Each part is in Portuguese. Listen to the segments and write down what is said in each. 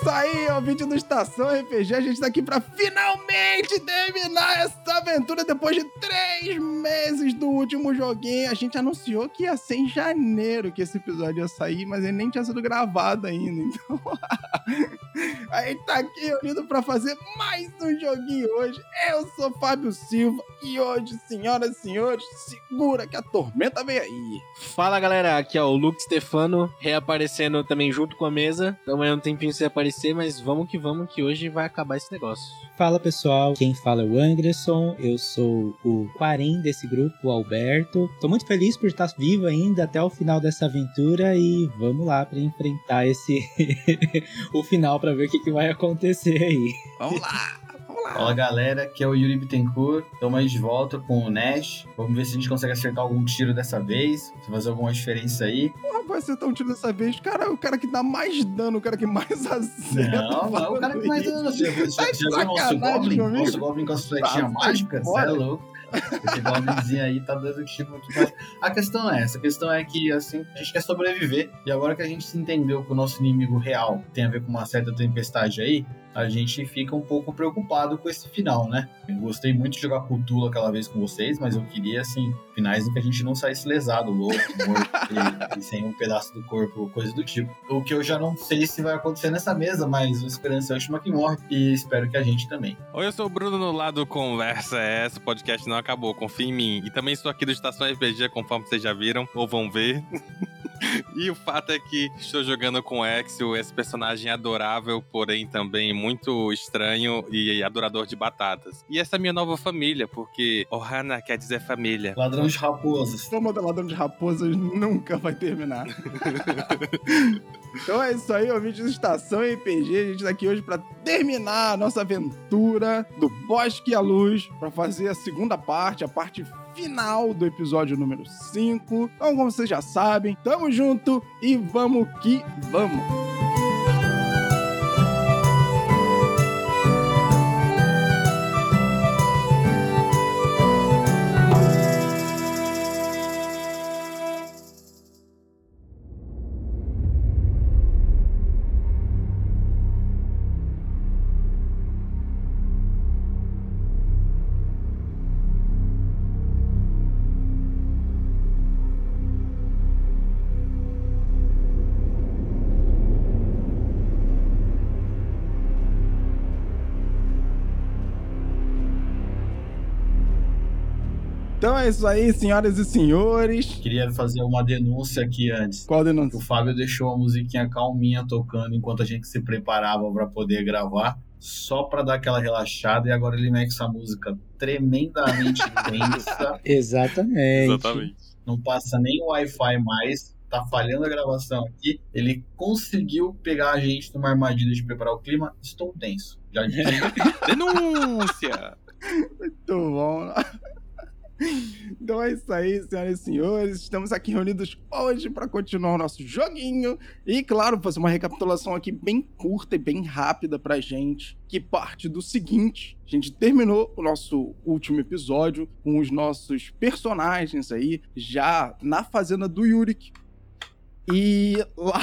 isso aí, ouvinte do Estação RPG. A gente tá aqui pra finalmente terminar essa aventura depois de três meses do último joguinho. A gente anunciou que ia ser em janeiro que esse episódio ia sair, mas ele nem tinha sido gravado ainda. Então, a gente tá aqui reunido pra fazer mais um joguinho hoje. Eu sou Fábio Silva e hoje, senhoras e senhores, segura que a tormenta vem aí. Fala galera, aqui é o Luke Stefano, reaparecendo também junto com a mesa. Estamos aí um tempinho sem aparecer, mas vamos que vamos, que hoje vai acabar esse negócio. Fala pessoal, quem fala é o Anderson, eu sou o quarim desse grupo, o Alberto. Tô muito feliz por estar vivo ainda até o final dessa aventura e vamos lá para enfrentar esse o final para ver o que, que vai acontecer aí. Vamos lá! Fala galera, aqui é o Yuri Bittencourt. Estamos aí de volta com o Nash. Vamos ver se a gente consegue acertar algum tiro dessa vez, se fazer alguma diferença aí. Porra, vai acertar um tiro dessa vez. Cara, o cara que dá mais dano, o cara que mais acerta. Não, não é o cara que mais dano. Você Tá já, viu o nosso Goblin? Nosso Goblin com as flechinhas Tá, mágicas? Você é louco. Esse Goblinzinho aí tá dando tiro muito mais. A questão é essa. A questão é que, assim, a gente quer sobreviver. E agora que a gente se entendeu que o nosso inimigo real tem a ver com uma certa tempestade aí, a gente fica um pouco preocupado com esse final, né? Eu gostei muito de jogar Cthulhu aquela vez com vocês, mas eu queria, assim, finais em que a gente não saísse lesado, louco, morto e, e sem um pedaço do corpo, coisa do tipo. O que eu já não sei se vai acontecer nessa mesa, mas a esperança é a última que morre e espero que a gente também. Oi, eu sou o Bruno no lado Conversa é essa, o podcast não acabou, confia em mim. E também estou aqui do Estação RPG, conforme vocês já viram, ou vão ver. e o fato é que estou jogando com o Exio, esse personagem adorável, porém também muito estranho e adorador de batatas. E essa é a minha nova família, porque Ohana quer dizer família. Ladrão de raposas. Esse modelador de raposas nunca vai terminar. então é isso aí, ouvinte do Estação RPG. A gente tá aqui hoje pra terminar a nossa aventura do Bosque à Luz, pra fazer a segunda parte, a parte final do episódio número 5. Então, como vocês já sabem, tamo junto e vamos que vamos! Então é isso aí, senhoras e senhores. Queria fazer uma denúncia aqui antes. Qual denúncia? O Fábio deixou a musiquinha calminha tocando enquanto a gente se preparava para poder gravar, só para dar aquela relaxada, e agora ele mete essa música tremendamente densa, Exatamente. Exatamente. não passa nem o Wi-Fi mais, tá falhando a gravação aqui. Ele conseguiu pegar a gente numa armadilha de preparar o clima. Estou tenso. Já disse. Denúncia! Muito bom. Então é isso aí, senhoras e senhores. Estamos aqui reunidos hoje para continuar o nosso joguinho. E, claro, fazer uma recapitulação aqui bem curta e bem rápida pra gente. Que parte do seguinte: a gente terminou o nosso último episódio com os nossos personagens aí, já na fazenda do Yurik. E lá,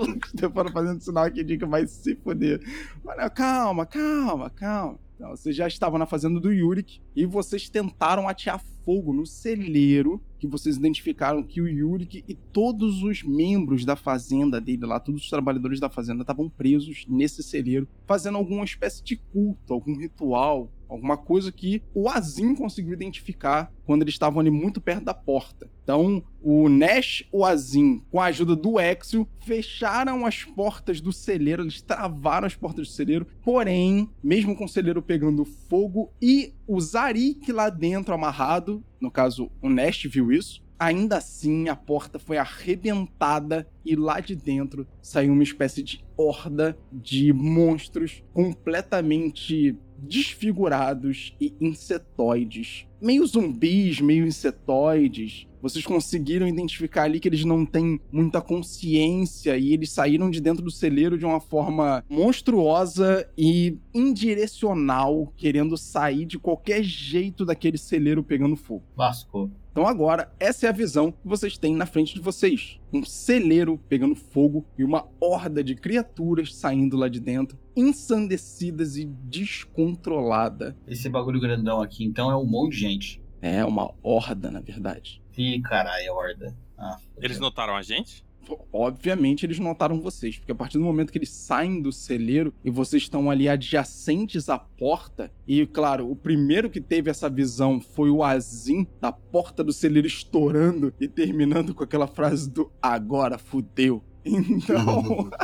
o Stefano fazendo sinal aqui de que vai se foder. Olha, calma, calma, calma. Então, vocês já estavam na fazenda do Yurik e vocês tentaram atear fogo no celeiro que vocês identificaram que o Yurik e todos os membros da fazenda dele lá, todos os trabalhadores da fazenda estavam presos nesse celeiro, fazendo alguma espécie de culto, algum ritual, alguma coisa que o Azim conseguiu identificar quando eles estavam ali muito perto da porta. Então, o Nash, o Azim, com a ajuda do Exio, fecharam as portas do celeiro, eles travaram as portas do celeiro, porém, mesmo com o celeiro pegando fogo e o Zarik lá dentro amarrado, no caso, o Nash viu isso, ainda assim a porta foi arrebentada e lá de dentro saiu uma espécie de horda de monstros completamente desfigurados e insetoides. Meio zumbis, meio insetoides. vocês conseguiram identificar ali que eles não têm muita consciência e eles saíram de dentro do celeiro de uma forma monstruosa e indirecional, querendo sair de qualquer jeito daquele celeiro pegando fogo. Lascou. Então agora, essa é a visão que vocês têm na frente de vocês. Um celeiro pegando fogo e uma horda de criaturas saindo lá de dentro, ensandecidas e descontrolada. Esse bagulho grandão aqui, então, é um monte de gente. É uma horda, na verdade. Ih, caralho, horda. Ah, Eles notaram a gente? Obviamente eles notaram vocês, porque a partir do momento que eles saem do celeiro e vocês estão ali adjacentes à porta, e claro, o primeiro que teve essa visão foi o Azim, da porta do celeiro estourando e terminando com aquela frase do agora fudeu. Então.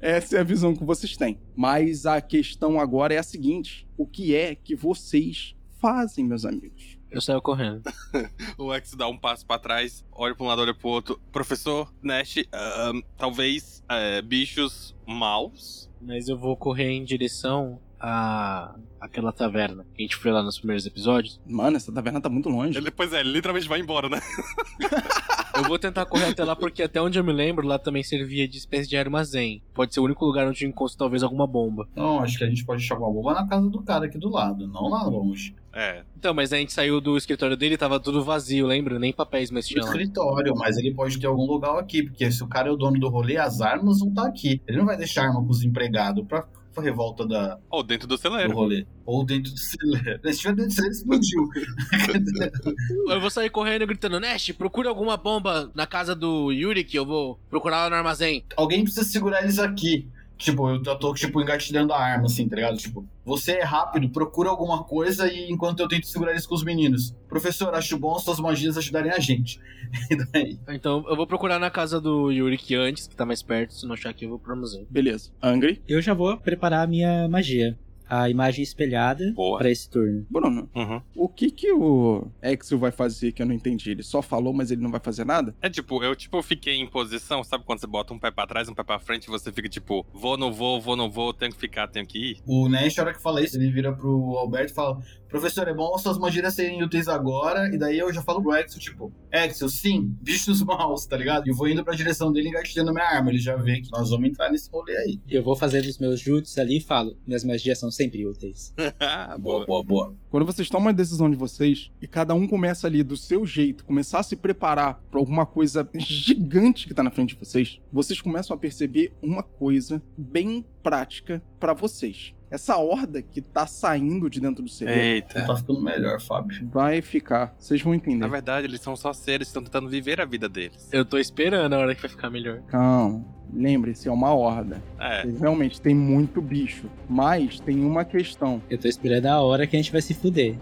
Essa é a visão que vocês têm. Mas a questão agora é a seguinte: o que é que vocês fazem, meus amigos? Eu saio correndo. O X dá um passo pra trás, olha pra um lado, olha pro outro. Professor Nash, ahn, talvez é, bichos maus? Mas eu vou correr em direção a aquela taverna que a gente foi lá nos primeiros episódios. Mano, essa taverna tá muito longe. Ele, depois é, ele literalmente vai embora, né? Eu vou tentar correr até lá porque até onde eu me lembro, lá também servia de espécie de armazém. Pode ser o único lugar onde eu encontro talvez alguma bomba. Não, acho que a gente pode achar uma bomba na casa do cara aqui do lado, não lá longe. É. Então, mas a gente saiu do escritório dele e tava tudo vazio, lembra? Nem papéis mais tinha escritório, mas ele pode ter algum lugar aqui, porque se o cara é o dono do rolê, as armas vão estar aqui. Ele não vai deixar arma pros empregados pra, pra revolta da, Ou dentro do do celeiro. rolê. Ou dentro do celeiro. Se tiver dentro do celeiro, explodiu. Eu vou sair correndo gritando, Nash, procura alguma bomba na casa do Yuri que eu vou procurar lá no armazém. Alguém precisa segurar eles aqui. Tipo, eu tô, tipo, engatilhando a arma, assim, tá ligado? Tipo, você é rápido, procura alguma coisa e enquanto eu tento segurar eles com os meninos. Professor, acho bom suas magias ajudarem a gente. E daí? Então eu vou procurar na casa do Yuri que antes, que tá mais perto. Se não achar aqui, eu vou pro armazém. Beleza. Angry, Eu já vou preparar a minha magia. A imagem espelhada Boa. pra esse turno. Bruno, Uhum. o que que o Exil vai fazer que eu não entendi? Ele só falou, mas ele não vai fazer nada? É tipo, eu tipo fiquei em posição, sabe quando você bota um pé pra trás, um pé pra frente e você fica tipo, vou, não vou, vou, não vou, tenho que ficar, tenho que ir. O Nash, na hora que fala isso, ele vira pro Alberto e fala: Professor, é bom suas magias serem úteis agora. E daí eu já falo pro Exo, tipo, Exo, sim, bichos maus, tá ligado? E eu vou indo pra direção dele engatilhando minha arma. Ele já vê que nós vamos entrar nesse rolê aí. Eu vou fazendo os meus jutsus ali e falo: minhas magias são sempre úteis. Boa, boa, boa. Quando vocês tomam a decisão de vocês e cada um começa ali do seu jeito, começar a se preparar pra alguma coisa gigante que tá na frente de vocês, vocês começam a perceber uma coisa bem prática pra vocês. Essa horda que tá saindo de dentro do celeiro Eita. Tá ficando melhor, Fábio. vai ficar. Vocês vão entender. Na verdade, eles são só seres, estão tentando viver a vida deles. Eu tô esperando a hora que vai ficar melhor. Calma. Lembre-se, é uma horda. É. Realmente tem muito bicho. Mas tem uma questão. Eu tô esperando a hora que a gente vai se fuder.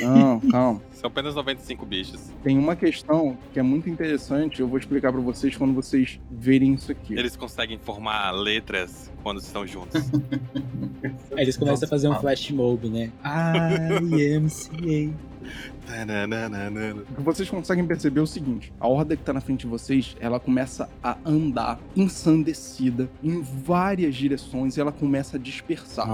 Não, calma. São apenas 95 bichos. Tem uma questão que é muito interessante. Eu vou explicar pra vocês quando vocês verem isso aqui. Eles conseguem formar letras quando estão juntos. Aí eles começam a fazer um flash mob, né? Tananana. O que vocês conseguem perceber é o seguinte: a horda que tá na frente de vocês, ela começa a andar ensandecida em várias direções e ela começa a dispersar.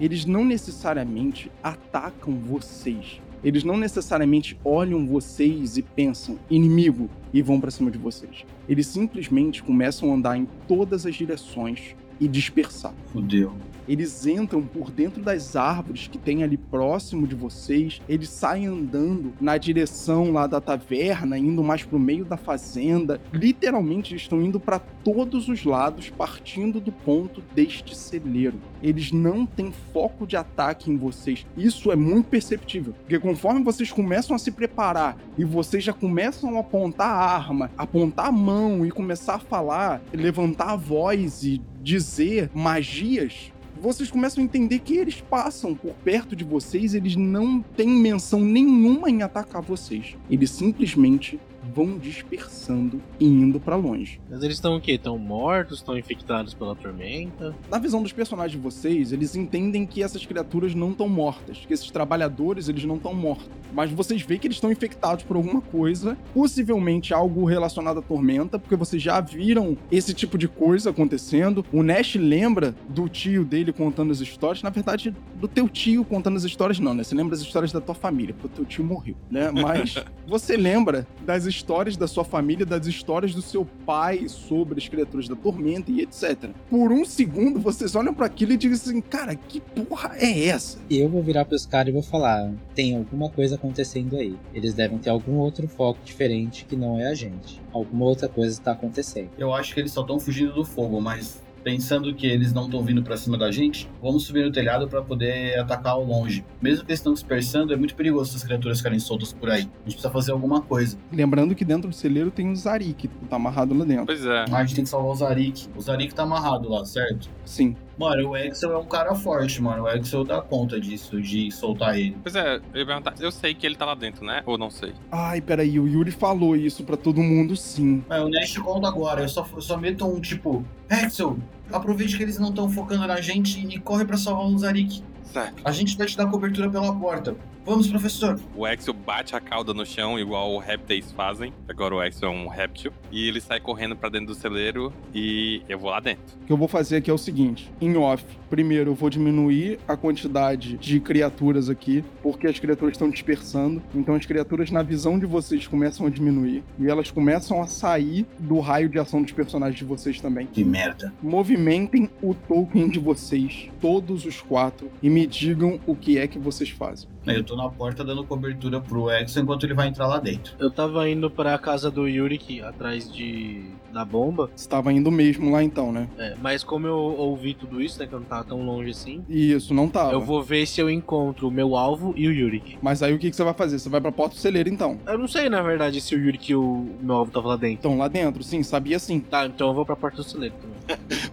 Eles não necessariamente atacam vocês. Eles não necessariamente olham vocês e pensam inimigo e vão pra cima de vocês. Eles simplesmente começam a andar em todas as direções e dispersar. Fudeu. Eles entram por dentro das árvores que tem ali próximo de vocês. Eles saem andando na direção lá da taverna, indo mais pro meio da fazenda. Literalmente eles estão indo para todos os lados, partindo do ponto deste celeiro. Eles não têm foco de ataque em vocês. Isso é muito perceptível, porque conforme vocês começam a se preparar e vocês já começam a apontar a arma, apontar a mão e começar a falar, levantar a voz e dizer magias, vocês começam a entender que eles passam por perto de vocês, eles não têm menção nenhuma em atacar vocês. Eles simplesmente vão dispersando e indo pra longe. Mas eles estão o quê? Estão mortos? Estão infectados pela tormenta? Na visão dos personagens de vocês, eles entendem que essas criaturas não estão mortas, que esses trabalhadores eles não estão mortos. Mas vocês veem que eles estão infectados por alguma coisa, possivelmente algo relacionado à tormenta, porque vocês já viram esse tipo de coisa acontecendo. O Nash lembra do tio dele contando as histórias, na verdade, do teu tio contando as histórias, não, né? Você lembra as histórias da tua família, porque o teu tio morreu, né? Mas você lembra das histórias da sua família, das histórias do seu pai sobre as criaturas da tormenta e etc. Por um segundo, vocês olham para aquilo e dizem assim, cara, que porra é essa? E eu vou virar pros caras e vou falar: tem alguma coisa acontecendo aí. Eles devem ter algum outro foco diferente que não é a gente. Alguma outra coisa está acontecendo. Eu acho que eles só estão fugindo do fogo, mas pensando que eles não estão vindo pra cima da gente, vamos subir no telhado pra poder atacar ao longe. Mesmo que eles estão dispersando, é muito perigoso essas criaturas ficarem soltas por aí. A gente precisa fazer alguma coisa. Lembrando que dentro do celeiro tem um Zari que tá amarrado lá dentro. Pois é. Ah, a gente tem que salvar o Zarik. O Zarik tá amarrado lá, certo? Sim. Mano, o Axel é um cara forte, mano. O Axel dá conta disso, de soltar ele. Pois é, eu ia perguntar. Eu sei que ele tá lá dentro, né? Ou não sei. Ai, peraí, o Yuri falou isso pra todo mundo, sim. Mas o Nash conta agora. Eu só, eu só meto um tipo: Axel, aproveite que eles não estão focando na gente e corre pra salvar o Zarik. Certo. A gente vai te dar cobertura pela porta. Vamos, professor. O Exo bate a cauda no chão, igual os répteis fazem. Agora o Exo é um réptil. E ele sai correndo pra dentro do celeiro e eu vou lá dentro. O que eu vou fazer aqui é o seguinte: em off, primeiro eu vou diminuir a quantidade de criaturas aqui, porque as criaturas estão dispersando. Então as criaturas, na visão de vocês, começam a diminuir. E elas começam a sair do raio de ação dos personagens de vocês também. Que merda. Movimentem o token de vocês, todos os quatro, e me digam o que é que vocês fazem. Eu tô na porta dando cobertura pro Axel enquanto ele vai entrar lá dentro. Eu tava indo pra casa do Yurik atrás de da bomba. Estava indo mesmo lá então, né? É, mas como eu ouvi tudo isso, né? Que eu não tava tão longe assim. Isso, não tava. Eu vou ver se eu encontro o meu alvo e o Yurik. Mas aí o que, que você vai fazer? Você vai pra porta do celeiro então. Eu não sei, na verdade, se o Yurik e o meu alvo tava lá dentro. Então lá dentro, sim, sabia sim. Tá, então eu vou pra porta do celeiro também.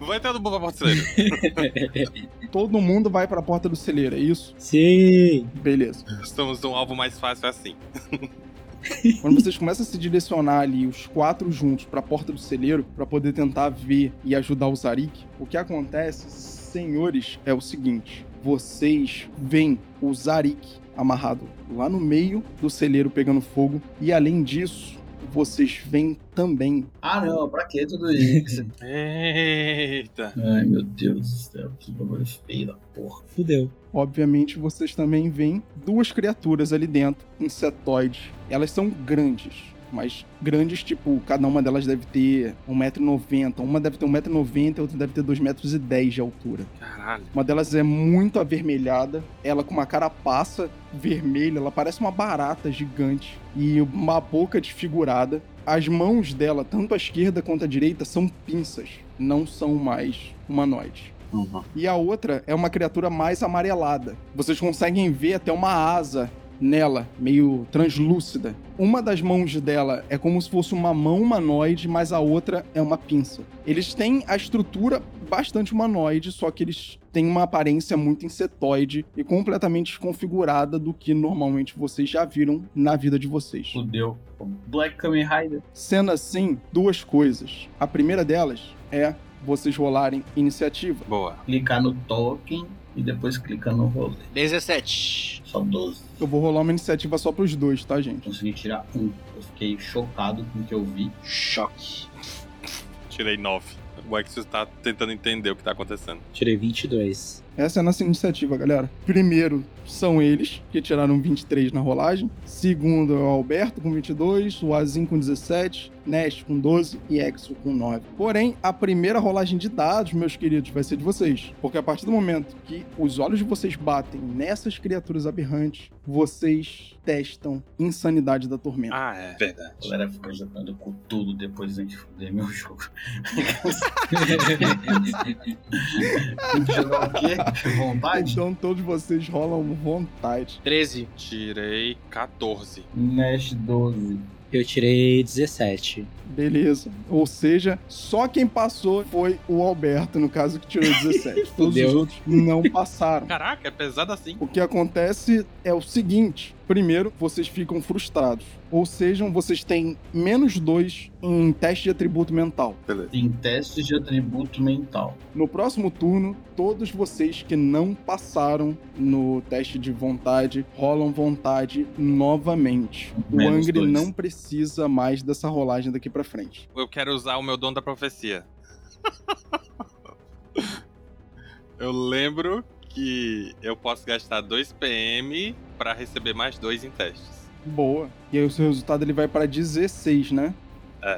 Vai entrar no bom pra porta do celeiro. Todo mundo vai pra porta do celeiro, é isso? Sim! Beleza. Estamos num alvo mais fácil assim. Quando vocês começam a se direcionar ali, os quatro juntos, pra porta do celeiro, pra poder tentar ver e ajudar o Zarik, o que acontece, senhores, é o seguinte: vocês veem o Zarik amarrado lá no meio do celeiro pegando fogo, e além disso, vocês veem também Ah, não, pra que tudo isso? Eita. Ai, meu Deus do céu, que bagulho feio da porra. Fudeu. Obviamente, vocês também veem duas criaturas ali dentro, insetoides. Elas são grandes, mas grandes, tipo, cada uma delas deve ter 1,90m. Uma deve ter 1,90m, a outra deve ter 2,10m de altura. Caralho. Uma delas é muito avermelhada, ela com uma carapaça vermelha, ela parece uma barata gigante e uma boca desfigurada. As mãos dela, tanto à esquerda quanto à direita, são pinças, não são mais humanoides. E a outra é uma criatura mais amarelada. Vocês conseguem ver até uma asa nela, meio translúcida. Uma das mãos dela é como se fosse uma mão humanoide, mas a outra é uma pinça. Eles têm a estrutura bastante humanoide, só que eles têm uma aparência muito insetoide e completamente desconfigurada do que normalmente vocês já viram na vida de vocês. Fudeu. Black Kamen Rider. Sendo assim, duas coisas. A primeira delas é vocês rolarem iniciativa. Boa. Clicar no token e depois clicar no rolê. 17. Só 12. Eu vou rolar uma iniciativa só pros dois, tá, gente? Consegui tirar um. Eu fiquei chocado com o que eu vi. Choque. Tirei 9. O Exo tá tentando entender o que tá acontecendo. Tirei 22. Essa é a nossa iniciativa, galera. Primeiro são eles, que tiraram 23 na rolagem. Segundo é o Alberto com 22, o Azim com 17, Nest com 12 e Exo com 9. Porém, a primeira rolagem de dados, meus queridos, vai ser de vocês. Porque a partir do momento que os olhos de vocês batem nessas criaturas aberrantes, vocês testam insanidade da tormenta. Ah, é. Verdade. A galera ficou jogando com tudo depois de fuder meu jogo. Tem que jogar o quê? Vontade? Então todos vocês rolam vontade. 13. Tirei 14. Nash 12. Eu tirei 17. Beleza. Ou seja, só quem passou foi o Alberto, no caso, que tirou 17. Todos os outros não passaram. Caraca, é pesado assim. O que acontece é o seguinte: primeiro, vocês ficam frustrados. Ou seja, vocês têm menos dois em teste de atributo mental. Tem testes de atributo mental. No próximo turno, todos vocês que não passaram no teste de vontade rolam vontade novamente. O Menos Angry dois. não precisa mais dessa rolagem daqui pra frente. Eu quero usar o meu dom da profecia. eu lembro que eu posso gastar 2 PM pra receber mais 2 em testes. Boa. E aí o seu resultado ele vai pra 16, né?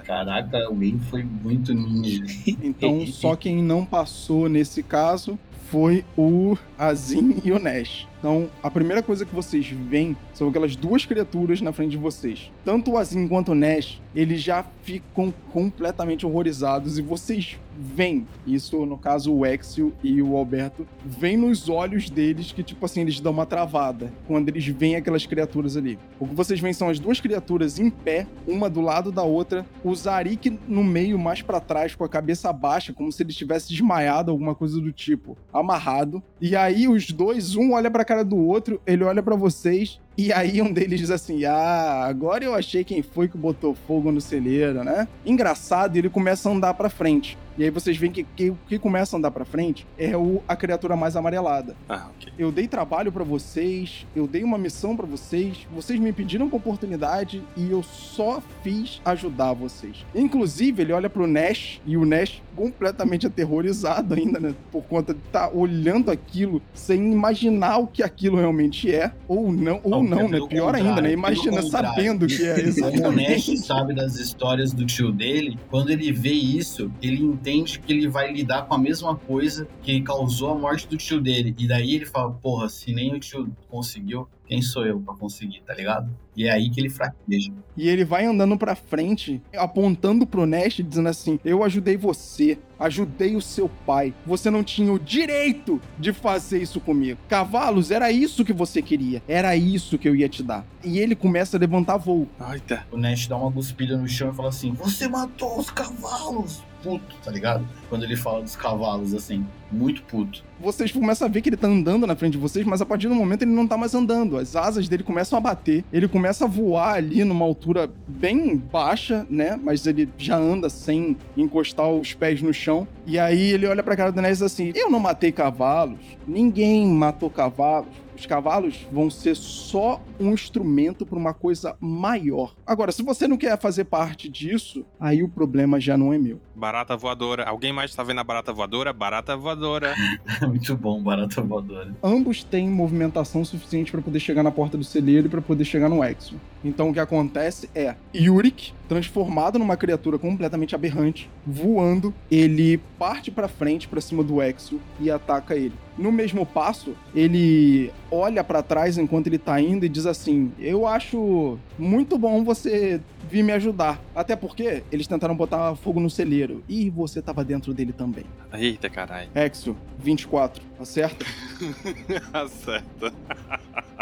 Caraca, alguém foi muito ninja. Então só quem não passou nesse caso foi o Azim e o Nash. Então, a primeira coisa que vocês veem são aquelas duas criaturas na frente de vocês. Tanto o Azim quanto o Nash, eles já ficam completamente horrorizados e vocês veem, isso no caso o Exio e o Alberto, vem nos olhos deles que tipo assim, eles dão uma travada quando eles veem aquelas criaturas ali. O que vocês veem são as duas criaturas em pé, uma do lado da outra, o Zarik no meio, mais pra trás, com a cabeça baixa, como se ele estivesse desmaiado, alguma coisa do tipo, amarrado. E aí os dois, um olha pra cara do outro, ele olha pra vocês, e aí um deles diz assim: Ah, agora eu achei quem foi que botou fogo no celeiro, né? Engraçado, ele começa a andar pra frente. E aí vocês veem que que- o que começa a andar pra frente é o, a criatura mais amarelada. Ah, ok. Eu dei trabalho pra vocês, eu dei uma missão pra vocês, vocês me pediram com oportunidade e eu só fiz ajudar vocês. Inclusive, ele olha pro Nash e o Nash completamente aterrorizado ainda, né? Por conta de estar olhando aquilo sem imaginar o que aquilo realmente é, ou não, ou Não, pelo né? Pior ainda, né? Imagina sabendo que é isso. O Nash sabe das histórias do tio dele, quando ele vê isso, ele entende que ele vai lidar com a mesma coisa que causou a morte do tio dele. E daí ele fala, porra, se nem o tio conseguiu, quem sou eu pra conseguir, tá ligado? E é aí que ele fraqueja. E ele vai andando pra frente, apontando pro Nash, dizendo assim: Eu ajudei você, ajudei o seu pai. Você não tinha o direito de fazer isso comigo. Cavalos, era isso que você queria. Era isso que eu ia te dar. E ele começa a levantar voo. Eita. O Nash dá uma cuspida no chão e fala assim: Você matou os cavalos! Puto, tá ligado? Quando ele fala dos cavalos assim, muito puto. Vocês começam a ver que ele tá andando na frente de vocês, mas a partir do momento ele não tá mais andando. As asas dele começam a bater. Ele começa a voar ali numa altura bem baixa, né? Mas ele já anda sem encostar os pés no chão. E aí ele olha pra cara do diz assim: Eu não matei cavalos. Ninguém matou cavalos. Os cavalos vão ser só um instrumento para uma coisa maior. Agora, se você não quer fazer parte disso, aí o problema já não é meu. Barata voadora. Alguém mais tá vendo a barata voadora? Barata voadora. muito bom, barata voadora. ambos têm movimentação suficiente para poder chegar na porta do celeiro e para poder chegar no Exo. Então o que acontece é Yurik, transformado numa criatura completamente aberrante, voando, ele parte para frente para cima do Exo e ataca ele. No mesmo passo, ele olha para trás enquanto ele tá indo e diz assim: "Eu acho muito bom você vir me ajudar, até porque eles tentaram botar fogo no celeiro e você tava dentro dele também." Eita, caralho. Exo, 24, acerta? Acerta.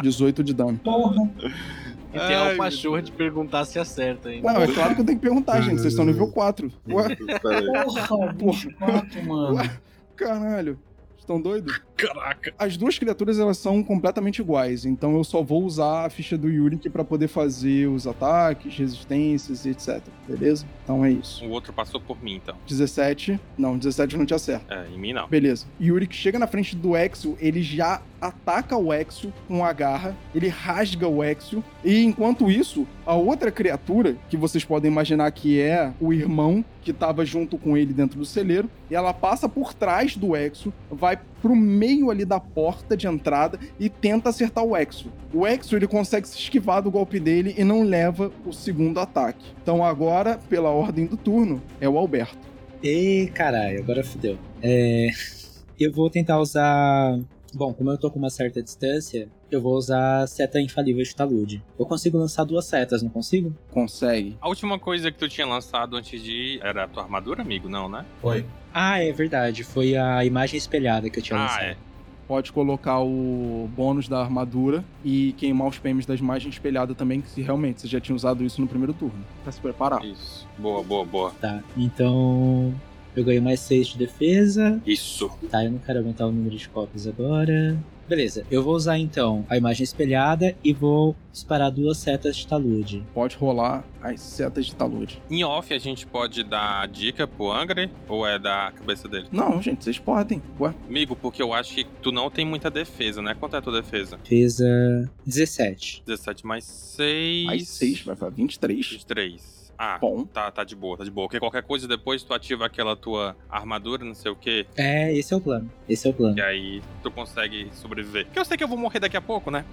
18 de dano. Porra! E tem Ai, a pachorra de perguntar se acerta ainda. Não, é claro que eu tenho que perguntar, gente. Vocês estão no nível 4. Ué, Porra, 24, mano. caralho. Estão doidos? Caraca. As duas criaturas, elas são completamente iguais. Então eu só vou usar a ficha do Yurik pra poder fazer os ataques, resistências e etc. Beleza? Então é isso. O outro passou por mim, então. 17. Não, 17 não te acerta. É, em mim não. Beleza. Yurik chega na frente do Exo, ele já ataca o Exo com a garra, ele rasga o Exo, e enquanto isso, a outra criatura, que vocês podem imaginar que é o irmão que estava junto com ele dentro do celeiro, e ela passa por trás do Exo, vai pro meio ali da porta de entrada e tenta acertar o Exo. O Exo ele consegue se esquivar do golpe dele e não leva o segundo ataque. Então agora, pela ordem do turno, é o Alberto. Ê, caralho, agora fodeu. É, eu vou tentar usar. Bom, como eu tô com uma certa distância, eu vou usar a seta infalível de talude. Eu consigo lançar duas setas, não consigo? Consegue. A última coisa que tu tinha lançado antes de ir era a tua armadura, amigo? Não, né? Foi. Ah, é verdade. Foi a imagem espelhada que eu tinha Ah, lançado. é. pode colocar o bônus da armadura e queimar os PMs da imagem espelhada também, que se realmente você já tinha usado isso no primeiro turno. Pra se preparar. Isso. Boa, boa, boa. Tá, então eu ganho mais 6 de defesa. Isso. Tá, eu não quero aumentar o número de cópias agora. Beleza, eu vou usar então a imagem espelhada e vou disparar duas setas de talude. Pode rolar as setas de talude. Em off, a gente pode dar dica pro Angry ou é da cabeça dele? Não, gente, vocês podem. Ué, Amigo, porque eu acho que tu não tem muita defesa, né? Quanto é a tua defesa? Defesa 17. 17 mais 6. as 6 vai pra 23. 23. Ah, Bom. tá, tá de boa, tá de boa. Porque qualquer coisa depois tu ativa aquela tua armadura, não sei o quê, É, esse é o plano. Esse é o plano. e aí tu consegue sobreviver. Porque eu sei que eu vou morrer daqui a pouco, né?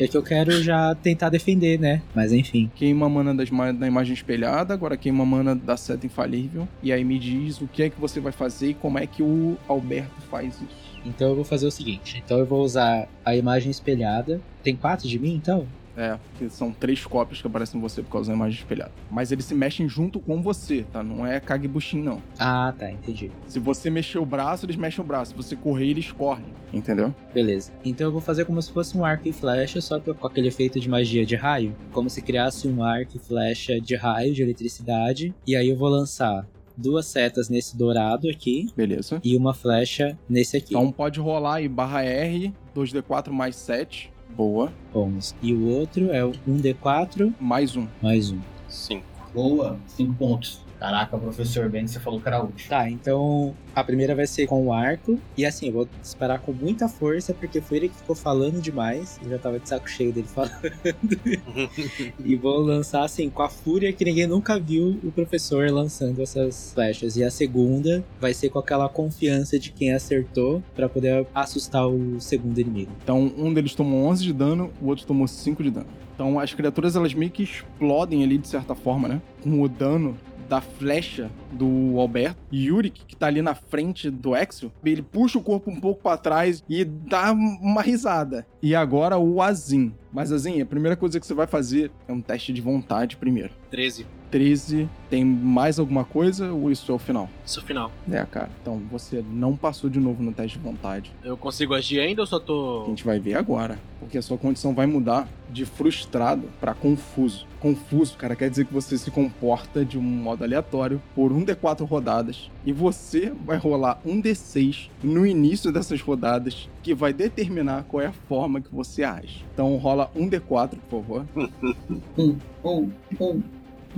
É que eu quero já tentar defender, né? Mas enfim. Queima a mana das ma- da imagem espelhada, agora queima a mana da seta infalível. E aí me diz o que é que você vai fazer e como é que o Alberto faz isso. Então eu vou fazer o seguinte. Então eu vou usar a imagem espelhada. Tem quatro de mim, então? É, porque são três cópias que aparecem em você por causa da imagem espelhada. Mas eles se mexem junto com você, tá? Não é Kagebushin, não. Ah, tá, entendi. Se você mexer o braço, eles mexem o braço. Se você correr, eles correm. Entendeu? Beleza. Então eu vou fazer como se fosse um arco e flecha, só que com aquele efeito de magia de raio. Como se criasse um arco e flecha de raio, de eletricidade. E aí eu vou lançar duas setas nesse dourado aqui Beleza. e uma flecha nesse aqui. Então pode rolar aí barra R, 2D4 mais 7. Boa. 11. E o outro é o 1d4 Mais um. mais um. 5. Boa, 5 pontos. Caraca, professor, bem que você falou que era útil. Tá, então a primeira vai ser com o arco. E assim, eu vou disparar com muita força, porque foi ele que ficou falando demais. Eu já tava de saco cheio dele falando. e vou lançar assim, com a fúria que ninguém nunca viu o professor lançando essas flechas. E a segunda vai ser com aquela confiança de quem acertou, pra poder assustar o segundo inimigo. Então um deles tomou 11 de dano, o outro tomou 5 de dano. Então as criaturas elas meio que explodem ali de certa forma, né? Com o dano da flecha do Alberto. Yurik, que tá ali na frente do Exio, ele puxa o corpo um pouco pra trás e dá uma risada. E agora o Azim. Mas Azim, a primeira coisa que você vai fazer é um teste de vontade primeiro. 13. 13, tem mais alguma coisa ou isso é o final? Isso é o final. É, cara. Então você não passou de novo no teste de vontade. Eu consigo agir ainda ou só A tô. gente vai ver agora. Porque a sua condição vai mudar de frustrado pra confuso. Confuso, cara, quer dizer que você se comporta de um modo aleatório por um D4 rodadas. E você vai rolar um D6 no início dessas rodadas que vai determinar qual é a forma que você age. Então rola um D4, por favor. Um, um, um,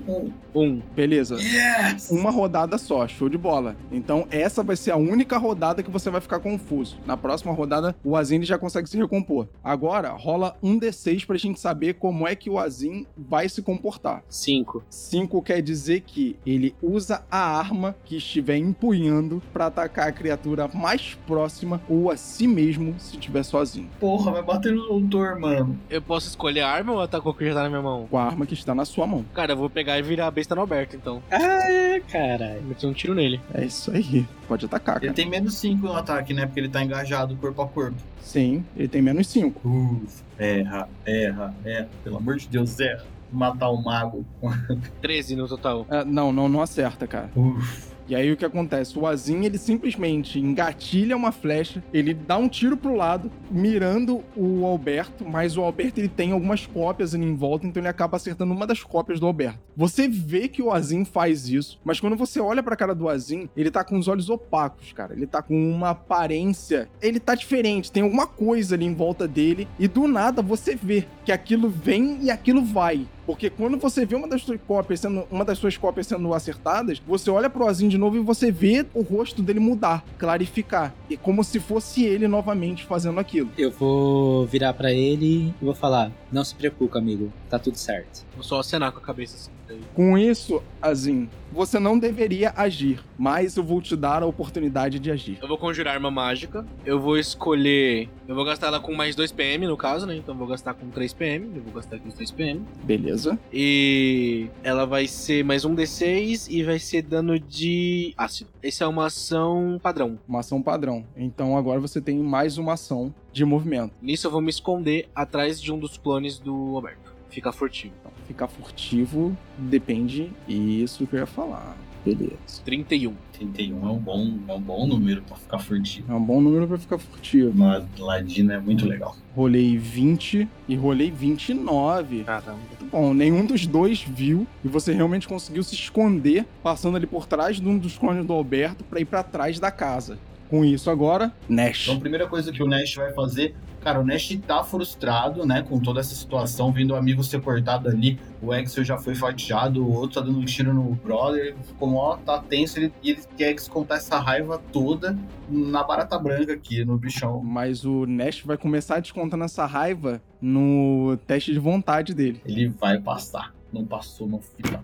um. Um. Beleza. Yes! Uma rodada só, show de bola. Então essa vai ser a única rodada que você vai ficar confuso. Na próxima rodada, o Azim já consegue se recompor. Agora, rola um D6 pra gente saber como é que o Azim vai se comportar. 5. 5 quer dizer que ele usa a arma que estiver empunhando pra atacar a criatura mais próxima ou a si mesmo se estiver sozinho. Porra, vai bater no doutor, mano. Eu posso escolher a arma ou atacar o que já tá na minha mão? Com a arma que está na sua mão. Cara, eu vou pegar e virar a besta no Alberto, então. Ah, caralho. Meter um tiro nele. É isso aí. Pode atacar, Ele cara. tem menos 5 no ataque, né? Porque ele tá engajado corpo a corpo. Sim, ele tem menos 5. Uf, erra, erra, erra. Pelo amor de Deus, erra. Matar o mago. 13 no total. É, não, não, não acerta, cara. Uf. E aí o que acontece? O Azim, ele simplesmente engatilha uma flecha, ele dá um tiro pro lado, mirando o Alberto, mas o Alberto ele tem algumas cópias ali em volta, então ele acaba acertando uma das cópias do Alberto. Você vê que o Azim faz isso, mas quando você olha pra cara do Azim, ele tá com os olhos opacos, cara. Ele tá com uma aparência, ele tá diferente, tem alguma coisa ali em volta dele, e do nada você vê que aquilo vem e aquilo vai. Porque quando você vê uma das suas cópias sendo, uma das suas cópias sendo acertadas, você olha pro Azim de novo e você vê o rosto dele mudar, clarificar. E como se fosse ele novamente fazendo aquilo. Eu vou virar pra ele e vou falar: Não se preocupe, amigo, tá tudo certo. Vou só acenar com a cabeça assim. daí. Com isso, Azim, você não deveria agir, mas eu vou te dar a oportunidade de agir. Eu vou conjurar arma mágica. Eu vou escolher. Eu vou gastar ela com mais 2 PM, no caso, né? Então eu vou gastar com 3 PM. Eu vou gastar com 3 PM. Beleza? E ela vai ser mais um D6 e vai ser dano de ácido. Essa é uma ação padrão. Uma ação padrão. Então agora você tem mais uma ação de movimento. Nisso eu vou me esconder atrás de um dos clones do Alberto. Fica furtivo. Então, ficar furtivo depende. Isso que eu ia falar. Beleza. 31. 31 é um bom, é um bom número pra ficar furtivo. É um bom número pra ficar furtivo. Uma ladina é muito legal. Rolei 20 e rolei 29. Caramba. Muito bom, nenhum dos dois viu e você realmente conseguiu se esconder, passando ali por trás de um dos clones do Alberto pra ir pra trás da casa. Com isso agora, Nash. Então a primeira coisa que o Nash vai fazer, cara, o Nash tá frustrado, né, com toda essa situação, vendo o amigo ser cortado ali, o Axel já foi fatiado, o outro tá dando um tiro no brother, ele ficou mó, tá tenso, ele, ele quer descontar essa raiva toda na barata branca aqui, no bichão. Mas o Nash vai começar descontando essa raiva no teste de vontade dele. Ele vai passar. Não passou, não fica.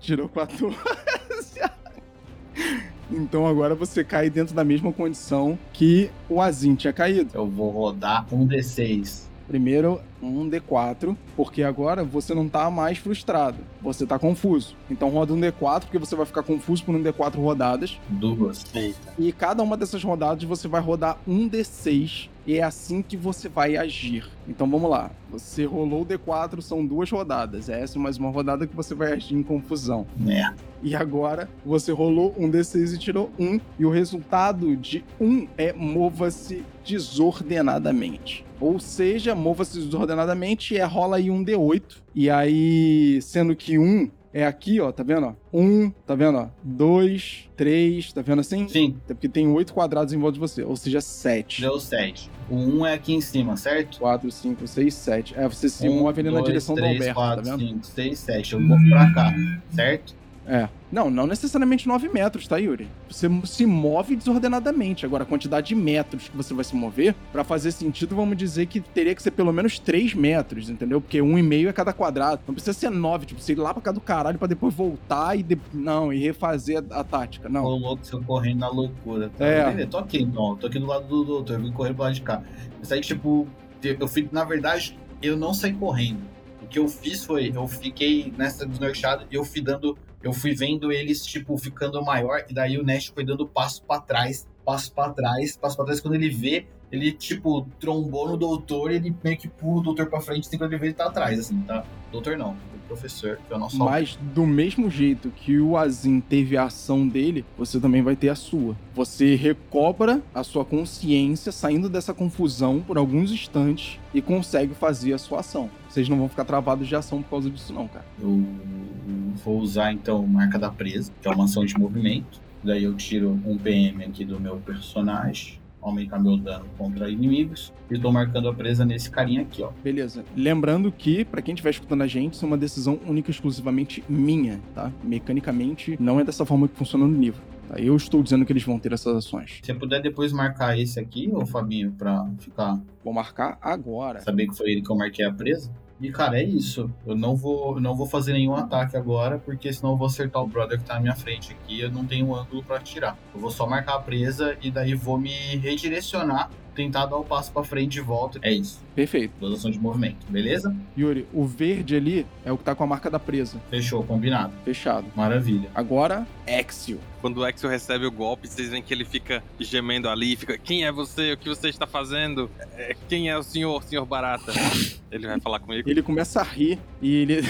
Tirou 14. Então agora você cai dentro da mesma condição que o Azim tinha caído. Eu vou rodar um D6. Primeiro um D4, porque agora você não tá mais frustrado, você tá confuso. Então roda um D4, porque você vai ficar confuso por um D4 rodadas. Duas. Eita. E cada uma dessas rodadas você vai rodar um D6 e é assim que você vai agir. Então vamos lá. Você rolou o D4, são duas rodadas. Essa é mais uma rodada que você vai agir em confusão. Merda. E agora você rolou um D6 e tirou um. E o resultado de um é mova-se desordenadamente. Ou seja, mova-se desordenadamente é rola aí um D8. E aí, sendo que um é aqui, ó, tá vendo? Ó? Um, tá vendo? Ó? Dois, três, tá vendo assim? Sim, Até porque tem oito quadrados em volta de você, ou seja, sete. deu sete. O um é aqui em cima, certo? 4, 5, 6, 7. É, você se Um, move ali na direção três, do Alberto, quatro, tá vendo? cinco, seis, sete. Eu vou pra cá, certo? É. Não, não necessariamente 9 metros, tá, Yuri? Você se move desordenadamente. Agora, a quantidade de metros que você vai se mover, pra fazer sentido, vamos dizer que teria que ser pelo menos 3 metros, entendeu? Porque 1,5 é cada quadrado. Não precisa ser 9, tipo, você ir lá pra cá do caralho pra depois voltar e. de- Não, e refazer a, a tática. Não. Ô, louco, seu correndo na loucura. Tá? É. Beleza, tô aqui então, tô aqui do lado do doutor, eu vim correr pro lado de cá. Isso aí, tipo, eu fui, na verdade, eu não saí correndo. O que eu fiz foi, eu fiquei nessa desnorteada e eu fui dando, eu fui vendo eles, tipo, ficando maior, e daí o Nash foi dando passo pra trás, passo pra trás, passo pra trás, quando ele vê, ele, tipo, trombou no doutor ele meio que pula o doutor pra frente, assim, quando ele vê, ele tá atrás, assim, tá? Doutor não, professor, que é o nosso Mas do mesmo jeito que o Azim teve a ação dele, você também vai ter a sua. Você recobra a sua consciência saindo dessa confusão por alguns instantes e consegue fazer a sua ação. Vocês não vão ficar travados de ação por causa disso, não, cara. Eu vou usar então marca da presa, que é uma ação de movimento. Daí eu tiro um PM aqui do meu personagem, aumentar meu dano contra inimigos. E tô marcando a presa nesse carinha aqui, ó. Beleza. Lembrando que, pra quem estiver escutando a gente, isso é uma decisão única e exclusivamente minha, tá? Mecanicamente, não é dessa forma que funciona no livro. Tá? Eu estou dizendo que eles vão ter essas ações. Se você puder depois marcar esse aqui, ô Fabinho, pra ficar Vou marcar agora. saber que foi ele que eu marquei a presa. E cara, é isso. Eu não vou, eu não vou fazer nenhum ataque agora, porque senão eu vou acertar o brother que tá na minha frente aqui. Eu não tenho ângulo pra atirar. Eu vou só marcar a presa e daí vou me redirecionar, tentar dar o passo pra frente e volta. É isso. Perfeito. Ações de movimento, beleza? Yuri, o verde ali é o que tá com a marca da presa. Fechou, combinado. Fechado. Maravilha. Agora, Exio. Quando o Axel recebe o golpe, vocês veem que ele fica gemendo ali, fica: Quem é você? O que você está fazendo? É, Quem é o senhor, senhor Barata? Ele vai falar comigo. Ele começa a rir e ele.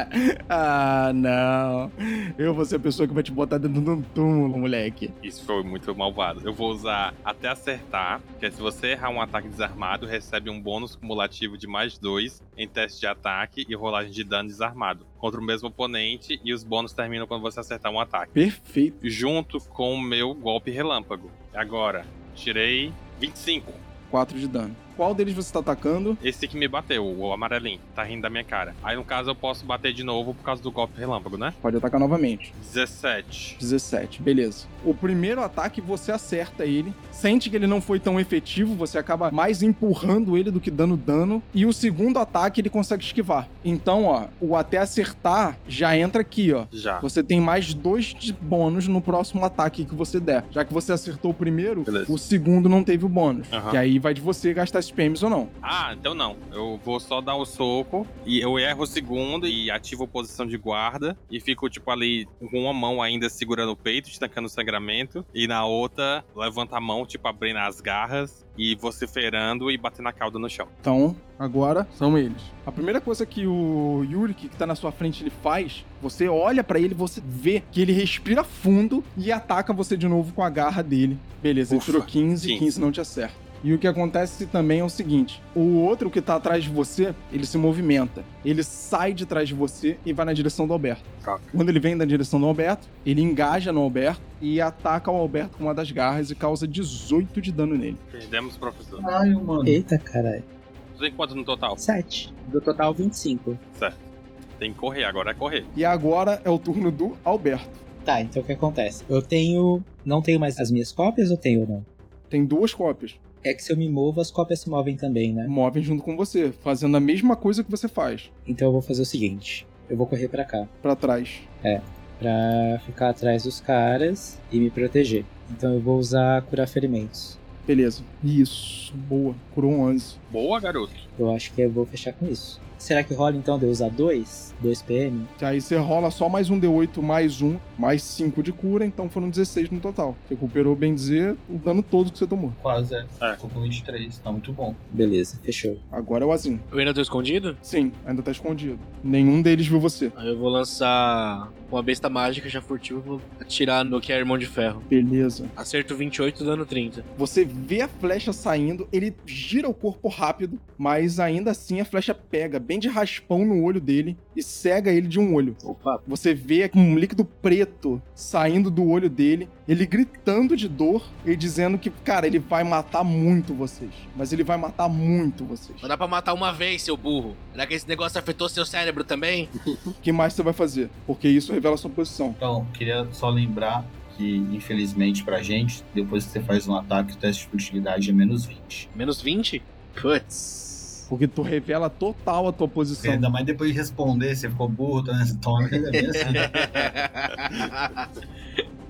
ah, não. Eu vou ser a pessoa que vai te botar dentro de um túmulo, moleque. Isso foi muito malvado. Eu vou usar até acertar, que é se você errar um ataque desarmado, recebe um bônus cumulativo de mais dois em teste de ataque e rolagem de dano desarmado contra o mesmo oponente e os bônus terminam quando você acertar um ataque. Perfeito. Junto com o meu golpe relâmpago. Agora, tirei 25. 4 de dano. Qual deles você tá atacando? Esse que me bateu, o amarelinho, tá rindo da minha cara. Aí no caso eu posso bater de novo por causa do golpe relâmpago, né? Pode atacar novamente. 17. 17, beleza. O primeiro ataque você acerta ele, sente que ele não foi tão efetivo, você acaba mais empurrando ele do que dando dano, e o segundo ataque ele consegue esquivar. Então, ó, o até acertar já entra aqui, ó. Já. Você tem mais dois de bônus no próximo ataque que você der. Já que você acertou o primeiro, Beleza. o segundo não teve o bônus. Aham. E aí vai de você gastar esse SPMs ou não. Ah, então não. Eu vou só dar o soco e eu erro o segundo e ativo a posição de guarda e fico, tipo, ali com uma mão ainda segurando o peito, estancando o sangramento, e na outra levanta a mão, tipo, abrindo as garras e vociferando e batendo a cauda no chão. Então, agora são eles. A primeira coisa que o Yuri, que tá na sua frente, ele faz, você olha pra ele, você vê que ele respira fundo e ataca você de novo com a garra dele. Beleza, ele Ufa, tirou 15, 15. 15 não te acerta. E o que acontece também é o seguinte: o outro que tá atrás de você, ele se movimenta. Ele sai de trás de você e vai na direção do Alberto. Tá. Quando ele vem na direção do Alberto, ele engaja no Alberto e ataca o Alberto com uma das garras e causa 18 de dano nele. Perdemos, professor. Caralho, mano. Eita, caralho. Tem quanto no total? 7. Do total, 25. Certo. Tem que correr, agora é correr. E agora é o turno do Alberto. Tá, então o que acontece? Eu tenho. Não tenho mais as minhas cópias ou tenho ou não? Tem duas cópias. É que se eu me movo, as cópias se movem também, né? movem junto com você, fazendo a mesma coisa que você faz, Então eu vou fazer o seguinte: eu vou correr pra cá, Pra trás. pra ficar atrás dos caras e me proteger. Então eu vou usar curar ferimentos. Beleza. Isso, boa. Curou um 11. Boa, garoto. Eu acho que eu vou fechar com isso. Será que rola então de eu usar 2? 2 PM? Aí você rola só mais um D8, mais um, mais 5 de cura, então foram 16 no total. Você recuperou, bem dizer, o dano todo que você tomou. Quase, é. É. Ficou com 23, tá muito bom. Beleza, fechou. Agora é o Azim. Eu ainda tô escondido? Sim, ainda tá escondido. Nenhum deles viu você. Aí eu vou lançar uma besta mágica já furtiva e vou atirar no que é irmão de ferro. Beleza. Acerto 28, dano 30. Você vê a flecha saindo, ele gira o corpo rápido, mas ainda assim a flecha pega bem de raspão no olho dele e cega ele de um olho. Opa. Você vê um líquido preto saindo do olho dele, ele gritando de dor e dizendo que, cara, ele vai matar muito vocês. Mas ele vai matar muito vocês. Não dá pra matar uma vez, seu burro. Será que esse negócio afetou seu cérebro também? O que mais você vai fazer? Porque isso revela sua posição. Então, queria só lembrar que, infelizmente pra gente, depois que você faz um ataque, o teste de furtividade é menos 20. Menos 20? Putz. Porque tu revela total a tua posição. Ainda mais depois de responder, você ficou burro, tá nesse tom, ainda bem assim.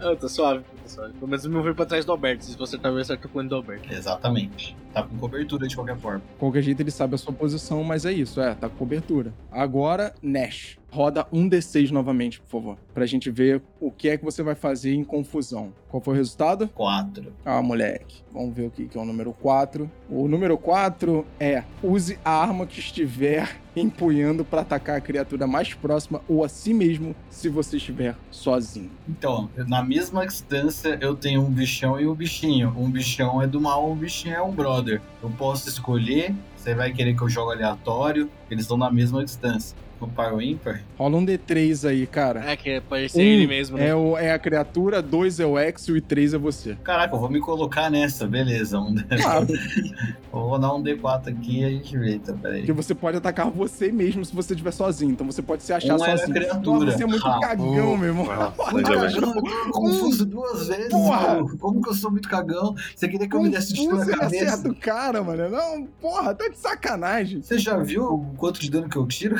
Eu tô suave, tô suave. Pelo menos eu me mover pra trás do Alberto. Se você tá vendo, acerta o plano do Alberto. Exatamente. Tá com cobertura de qualquer forma. Qualquer jeito ele sabe a sua posição, mas é isso, é, tá com cobertura. Agora, Nash. Roda um D6 novamente, por favor. Pra gente ver o que é que você vai fazer em confusão. Qual foi o resultado? 4. Ah, moleque. Vamos ver o que que é o número 4. O número 4 é: use a arma que estiver empunhando pra atacar a criatura mais próxima ou a si mesmo se você estiver sozinho. Então, na mesma distância, eu tenho um bichão e um bichinho. Um bichão é do mal, um bichinho é um brother. Eu posso escolher, você vai querer que eu jogue aleatório, eles estão na mesma distância. No par ou ímpar? Rola um D3 aí, cara. É, que pode ser Um ele mesmo, né? É, o, é a criatura, 2 é o Exo e 3 é você. Caraca, eu vou me colocar nessa, beleza. Um... Ah, Eu vou dar um D4 aqui e a gente vê, então, peraí. porque você pode atacar você mesmo se você estiver sozinho. Então você pode se achar Um era sozinho. criatura. Nossa, você é muito Ah, cagão, meu irmão. Muito cagão, confuso duas vezes, Porra! mano. Como que eu sou muito cagão? Você queria que eu me desse tiro na cabeça? acerta o cara, mano. Não, porra, tá de sacanagem. Você já viu o quanto de dano que eu tiro?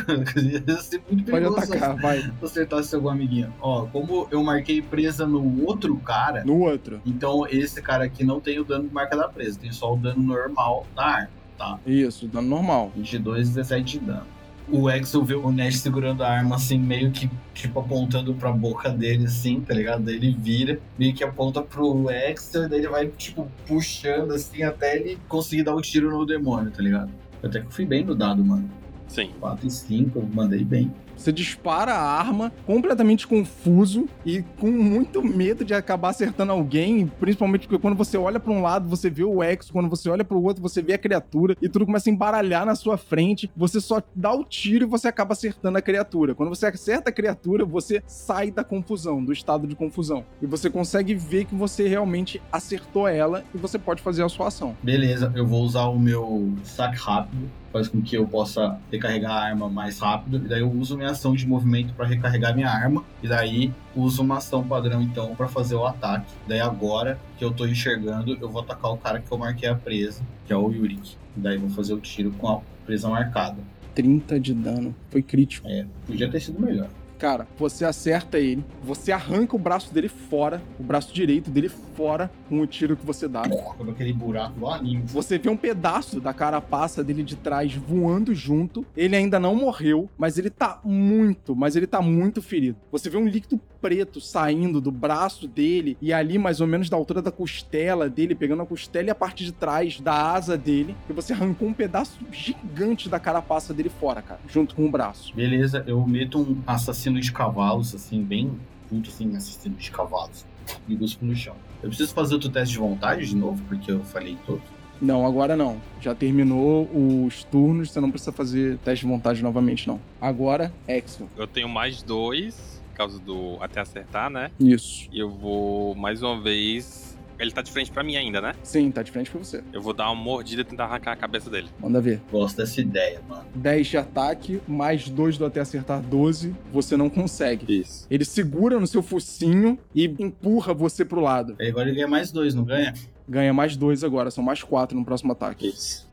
Ia ser muito Pode perigoso atacar, vai. se eu acertasse algum amiguinho. Ó, como eu marquei presa no outro cara, No outro. então esse cara aqui não tem o dano de marca da presa, tem só o dano normal da arma, tá? Isso, dano normal. 22, 17 de dano. O Exo vê o Nash segurando a arma assim, meio que, tipo, apontando pra boca dele, assim, tá ligado? Daí ele vira, meio que aponta pro Exo, e daí ele vai, tipo, puxando, assim, até ele conseguir dar o tiro no demônio, tá ligado? Até que eu fui bem no dado, mano. Sim. 4 e 5, eu mandei bem. Você dispara a arma completamente confuso e com muito medo de acabar acertando alguém, principalmente porque quando você olha pra um lado, você vê o Exo, quando você olha pro outro, você vê a criatura e tudo começa a embaralhar na sua frente. Você só dá o tiro e você acaba acertando a criatura. Quando você acerta a criatura, você sai da confusão, do estado de confusão. E você consegue ver que você realmente acertou ela e você pode fazer a sua ação. Beleza, eu vou usar o meu saque rápido, faz com que eu possa recarregar a arma mais rápido, e daí eu uso minha ação de movimento para recarregar minha arma, e daí uso uma ação padrão então para fazer o ataque. Daí agora que eu tô enxergando, eu vou atacar o cara que eu marquei a presa, que é o Yurik. E daí vou fazer o tiro com a presa marcada. 30 de dano. Foi crítico. É, podia ter sido melhor. Cara, você acerta ele, você arranca o braço dele fora, o braço direito dele fora com o tiro que você dá. Por aquele buraco lá, lindo. Você vê um pedaço da carapaça dele de trás voando junto. Ele ainda não morreu, mas ele tá muito, mas ele tá muito ferido. Você vê um líquido preto saindo do braço dele e ali mais ou menos da altura da costela dele, pegando a costela e a parte de trás da asa dele, e você arrancou um pedaço gigante da carapaça dele fora, cara, junto com o braço. Beleza, eu meto um assassino de cavalos, assim, bem junto, assim, assassino de cavalos. E cuspo no chão. Eu preciso fazer outro teste de vontade de novo, porque eu falei todo. Não, agora não. Já terminou os turnos, você não precisa fazer teste de vontade novamente, não. Agora, Exo. Eu tenho mais dois, por causa do até acertar, né? Isso. E eu vou mais uma vez. Ele tá de frente pra mim ainda, né? Sim, tá de frente pra você. Eu vou dar uma mordida e tentar arrancar a cabeça dele. Manda ver. Gosto dessa ideia, mano. 10 de ataque, mais 2 do até acertar 12, você não consegue. Isso. Ele segura no seu focinho e empurra você pro lado. Aí agora ele ganha mais dois, não ganha? Ganha mais 2 agora, são mais 4 no próximo ataque. Isso.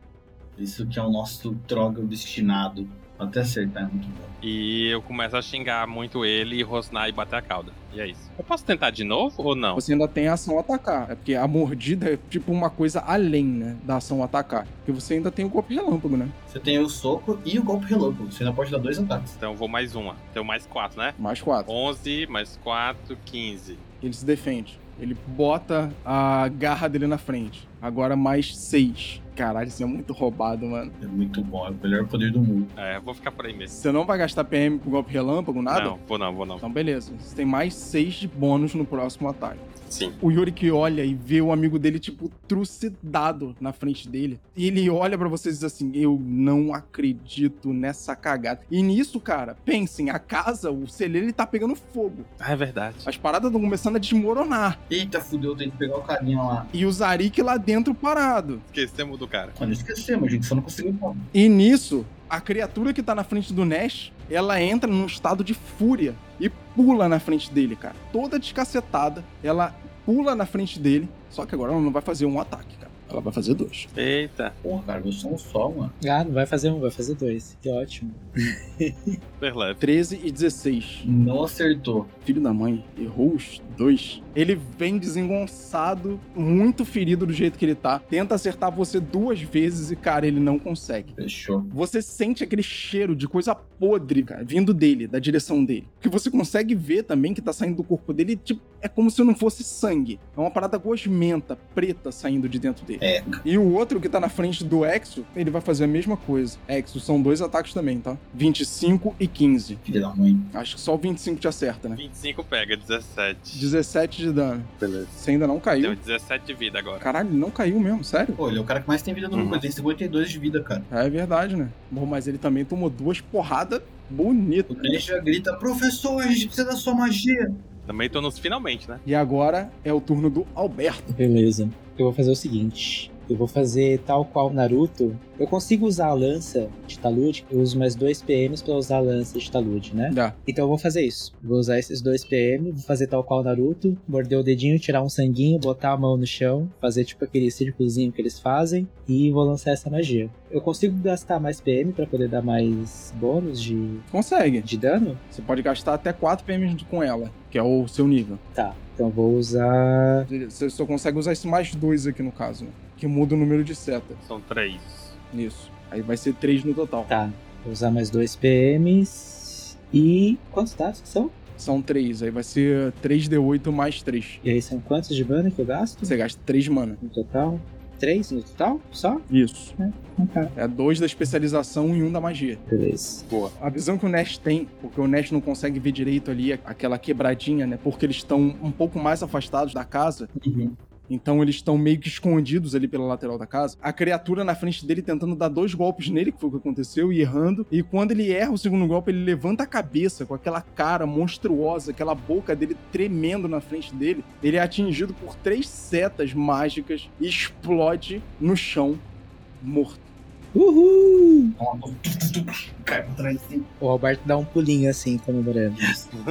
Isso que é o nosso droga destinado. Até acertar é muito bom. E eu começo a xingar muito ele, rosnar e bater a cauda. E é isso. Eu posso tentar de novo ou não? Você ainda tem a ação atacar. É porque a mordida é tipo uma coisa além, né? Da ação atacar. Porque você ainda tem o golpe relâmpago, né? Você tem o soco e o golpe relâmpago. Você ainda pode dar dois ataques. Então eu vou mais uma. Tenho mais quatro, né? Mais 4. 11 mais 4, 15. Ele se defende. Ele bota a garra dele na frente. Agora mais 6. Caralho, isso é muito roubado, mano. É muito bom, é o melhor poder do mundo. É, vou ficar por aí mesmo. Você não vai gastar PM com golpe relâmpago, nada? Não, vou não, vou não. Então, beleza. Você tem mais 6 de bônus no próximo ataque. Sim. O Yuri que olha e vê o amigo dele, tipo, trucidado na frente dele. E ele olha pra vocês e diz assim: Eu não acredito nessa cagada. E nisso, cara, pensem: a casa, o celeiro, ele tá pegando fogo. Ah, é verdade. As paradas estão começando a desmoronar. Eita, fudeu, tem que pegar o carinha lá. E o Zarik lá dentro parado. Esquecemos do cara. Olha, esquecemos, gente, só não conseguiu falar. E nisso, a criatura que tá na frente do Nash, ela entra num estado de fúria e pula na frente dele, cara. Toda descacetada, ela pula na frente dele, só que agora ela não vai fazer um ataque, cara. Ela vai fazer dois. Eita, Porra, cara, eu sou um só, mano. Ah, não vai fazer um, vai fazer dois. Que ótimo. super leve. 13 e 16. Não acertou. Filho da mãe, errou os dois. Ele vem desengonçado, muito ferido do jeito que ele tá. Tenta acertar você duas vezes e, cara, ele não consegue. Fechou. Você sente aquele cheiro de coisa podre, cara, vindo dele, da direção dele. Que você consegue ver também que tá saindo do corpo dele, tipo, é como se não fosse sangue. É uma parada gosmenta, preta, saindo de dentro dele. É. E o outro que tá na frente do Exo, ele vai fazer a mesma coisa. Exo, são dois ataques também, tá? 25 e 15. Filha da mãe. Acho que só o 25 te acerta, né? 25 pega, 17. 17 de dano. Beleza. Você ainda não caiu. Tenho 17 de vida agora. Caralho, não caiu mesmo, sério? Pô, ele é o cara que mais tem vida do Uhum. mundo. Ele tem 52 de vida, cara. É verdade, né? Bom, mas ele também tomou duas porradas bonitas. O já grita, professor, a gente precisa da sua magia. Também tô nos finalmente, né? E agora é o turno do Alberto. Beleza. Eu vou fazer o seguinte. Eu vou fazer tal qual Naruto. Eu consigo usar a lança de talude. Eu uso mais dois PMs pra usar a lança de talude, né? Já. Então eu vou fazer isso. Vou usar esses dois PM, vou fazer tal qual Naruto, morder o dedinho, tirar um sanguinho, botar a mão no chão, fazer tipo aquele círculozinho que eles fazem e vou lançar essa magia. Eu consigo gastar mais PM pra poder dar mais bônus de, Consegue. de dano? Você pode gastar até 4 PM com ela, que é o seu nível. Tá. Então eu vou usar. Você só consegue usar esse mais dois aqui no caso, né? Que muda o número de seta. São 3. Isso. Aí vai ser 3 no total. Tá. Vou usar mais dois PMs. E. Quantos dados que são? São 3. Aí vai ser 3D8 mais 3. E aí são quantos de mana que eu gasto? Você gasta 3 mana. No total? Três no total? Só? Isso. Então tá. É 2 da especialização e 1 um da magia. Beleza. Boa. A visão que o Nash tem, porque o Nash não consegue ver direito ali aquela quebradinha, né? Porque eles estão um pouco mais afastados da casa. Uhum. Então eles estão meio que escondidos ali pela lateral da casa. A criatura na frente dele tentando dar dois golpes nele, que foi o que aconteceu, e errando. E quando ele erra o segundo golpe, ele levanta a cabeça com aquela cara monstruosa, aquela boca dele tremendo na frente dele. Ele é atingido por três setas mágicas e explode no chão, morto. Uhul! Cai pra trás assim. O Alberto dá um pulinho assim, comemorando.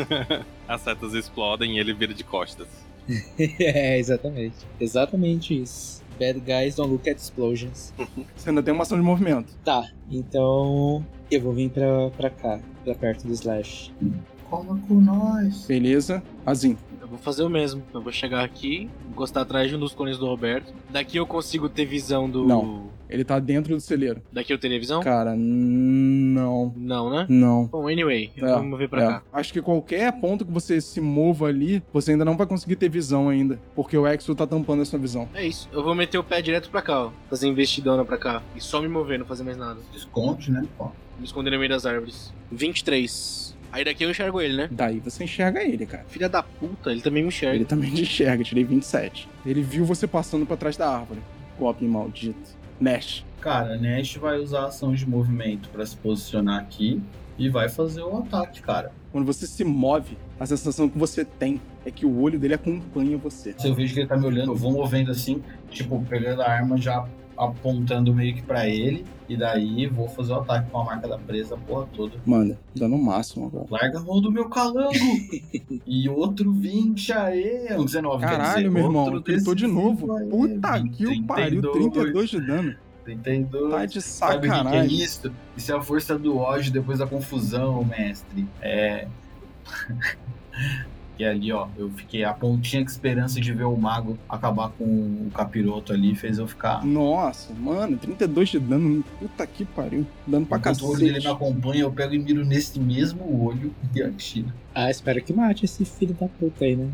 As setas explodem e ele vira de costas. é, exatamente. Exatamente isso. Bad guys don't look at explosions. Você ainda tem uma ação de movimento. Tá, então eu vou vir pra, pra cá, pra perto do Slash. Cola com nós. Beleza. Azim. Eu vou fazer o mesmo. Eu vou chegar aqui, encostar atrás de um dos cones do Roberto. Daqui eu consigo ter visão do. Não. Ele tá dentro do celeiro. Daqui eu teria visão? Cara, não. Não, né? Não. Bom, anyway, eu É, vou me mover pra É. cá. Acho que qualquer ponto que você se mova ali, você ainda não vai conseguir ter visão ainda. Porque o Exo tá tampando essa visão. É isso. Eu vou meter o pé direto pra cá, ó. Fazer investidona pra cá. E só me mover, não fazer mais nada. Esconde, né? Ó. Me esconder no meio das árvores. 23. Aí daqui eu enxergo ele, né? Daí você enxerga ele, cara. Filha da puta, ele também me enxerga. Ele também te enxerga, tirei 27. Ele viu você passando pra trás da árvore. Golpe maldito. Nash. Cara, Nash vai usar a ação de movimento pra se posicionar aqui e vai fazer o ataque, cara. Quando você se move, a sensação que você tem é que o olho dele acompanha você. Se eu vejo que ele tá me olhando, eu vou movendo assim, tipo, pegando a arma já apontando meio que pra ele. E daí vou fazer o ataque com a marca da presa a porra toda. Manda, dando o máximo agora. Larga a mão do meu calango! e outro 20, aê! Um 19, quer Caralho, dizer, meu irmão, outro gritou de novo. aê. Puta que o pariu, 32 de dano. 32. Tá de Sabe o que é sacanagem. isso? Isso é a força do ódio depois da confusão, mestre. É. E ali, ó, eu fiquei a pontinha de esperança de ver o mago acabar com o capiroto ali, fez eu ficar. Nossa, mano, 32 de dano. Puta que pariu. Dano pra Enquanto o olho dele cacete. me acompanha, eu pego e miro nesse mesmo olho e atiro. Ah, espero que mate esse filho da puta aí, né?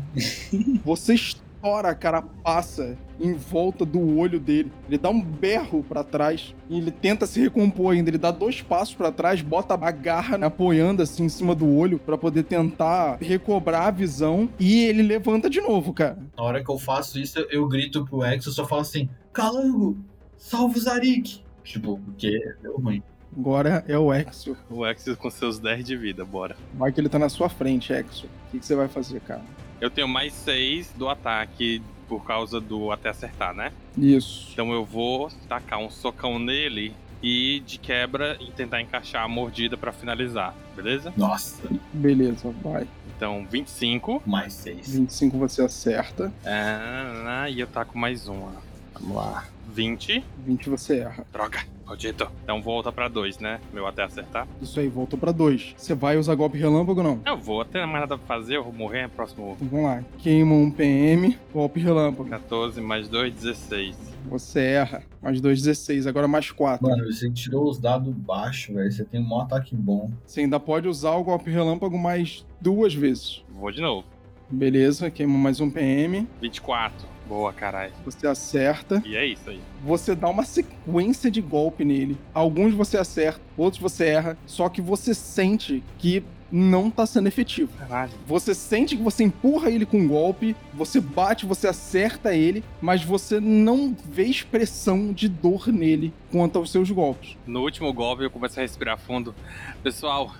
Você estoura a carapaça em volta do olho dele. Ele dá um berro pra trás e ele tenta se recompor ainda. Ele dá dois passos pra trás, bota a garra né, apoiando assim em cima do olho pra poder tentar recobrar a visão e ele levanta de novo, cara. Na hora que eu faço isso, eu grito pro Ex, eu só falo assim: Calango, salva o Zarik! Tipo, porque deu ruim. Agora é o Exo. O Exo com seus 10 de vida, bora. Vai que ele tá na sua frente, Exo. O que, que você vai fazer, cara? Eu tenho mais 6 do ataque por causa do até acertar, né? Isso. Então eu vou tacar um socão nele e de quebra e tentar encaixar a mordida pra finalizar, beleza? Nossa, Beleza, vai. Então 25. mais seis. 25 você acerta. Ah, e eu taco mais uma. Vamos lá. 20. 20 você erra. Droga, maldito. Então volta pra 2, né? Meu até acertar. Isso aí, voltou pra 2. Você vai usar golpe relâmpago ou não? Eu vou, até mais nada pra fazer, eu vou morrer no próximo. Então vamos lá. Queima um PM, golpe relâmpago. 14 mais 2, 16. Você erra. Mais 2, 16. Agora mais 4. Mano, você tirou os dados baixos, velho. Você tem um ataque bom. Você ainda pode usar o golpe relâmpago mais duas vezes. Vou de novo. Beleza, queima mais um PM. 24. Boa, caralho. Você acerta. E é isso aí. Você dá uma sequência de golpe nele. Alguns você acerta, outros você erra. Só que você sente que não tá sendo efetivo. Caralho. Você sente que você empurra ele com um golpe, você bate, você acerta ele, mas você não vê expressão de dor nele quanto aos seus golpes. No último golpe eu começo a respirar fundo. Pessoal,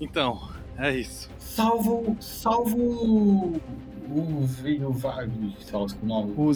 então, é isso. Salvo. Salvo. O veio vago. Fala com o nome. O o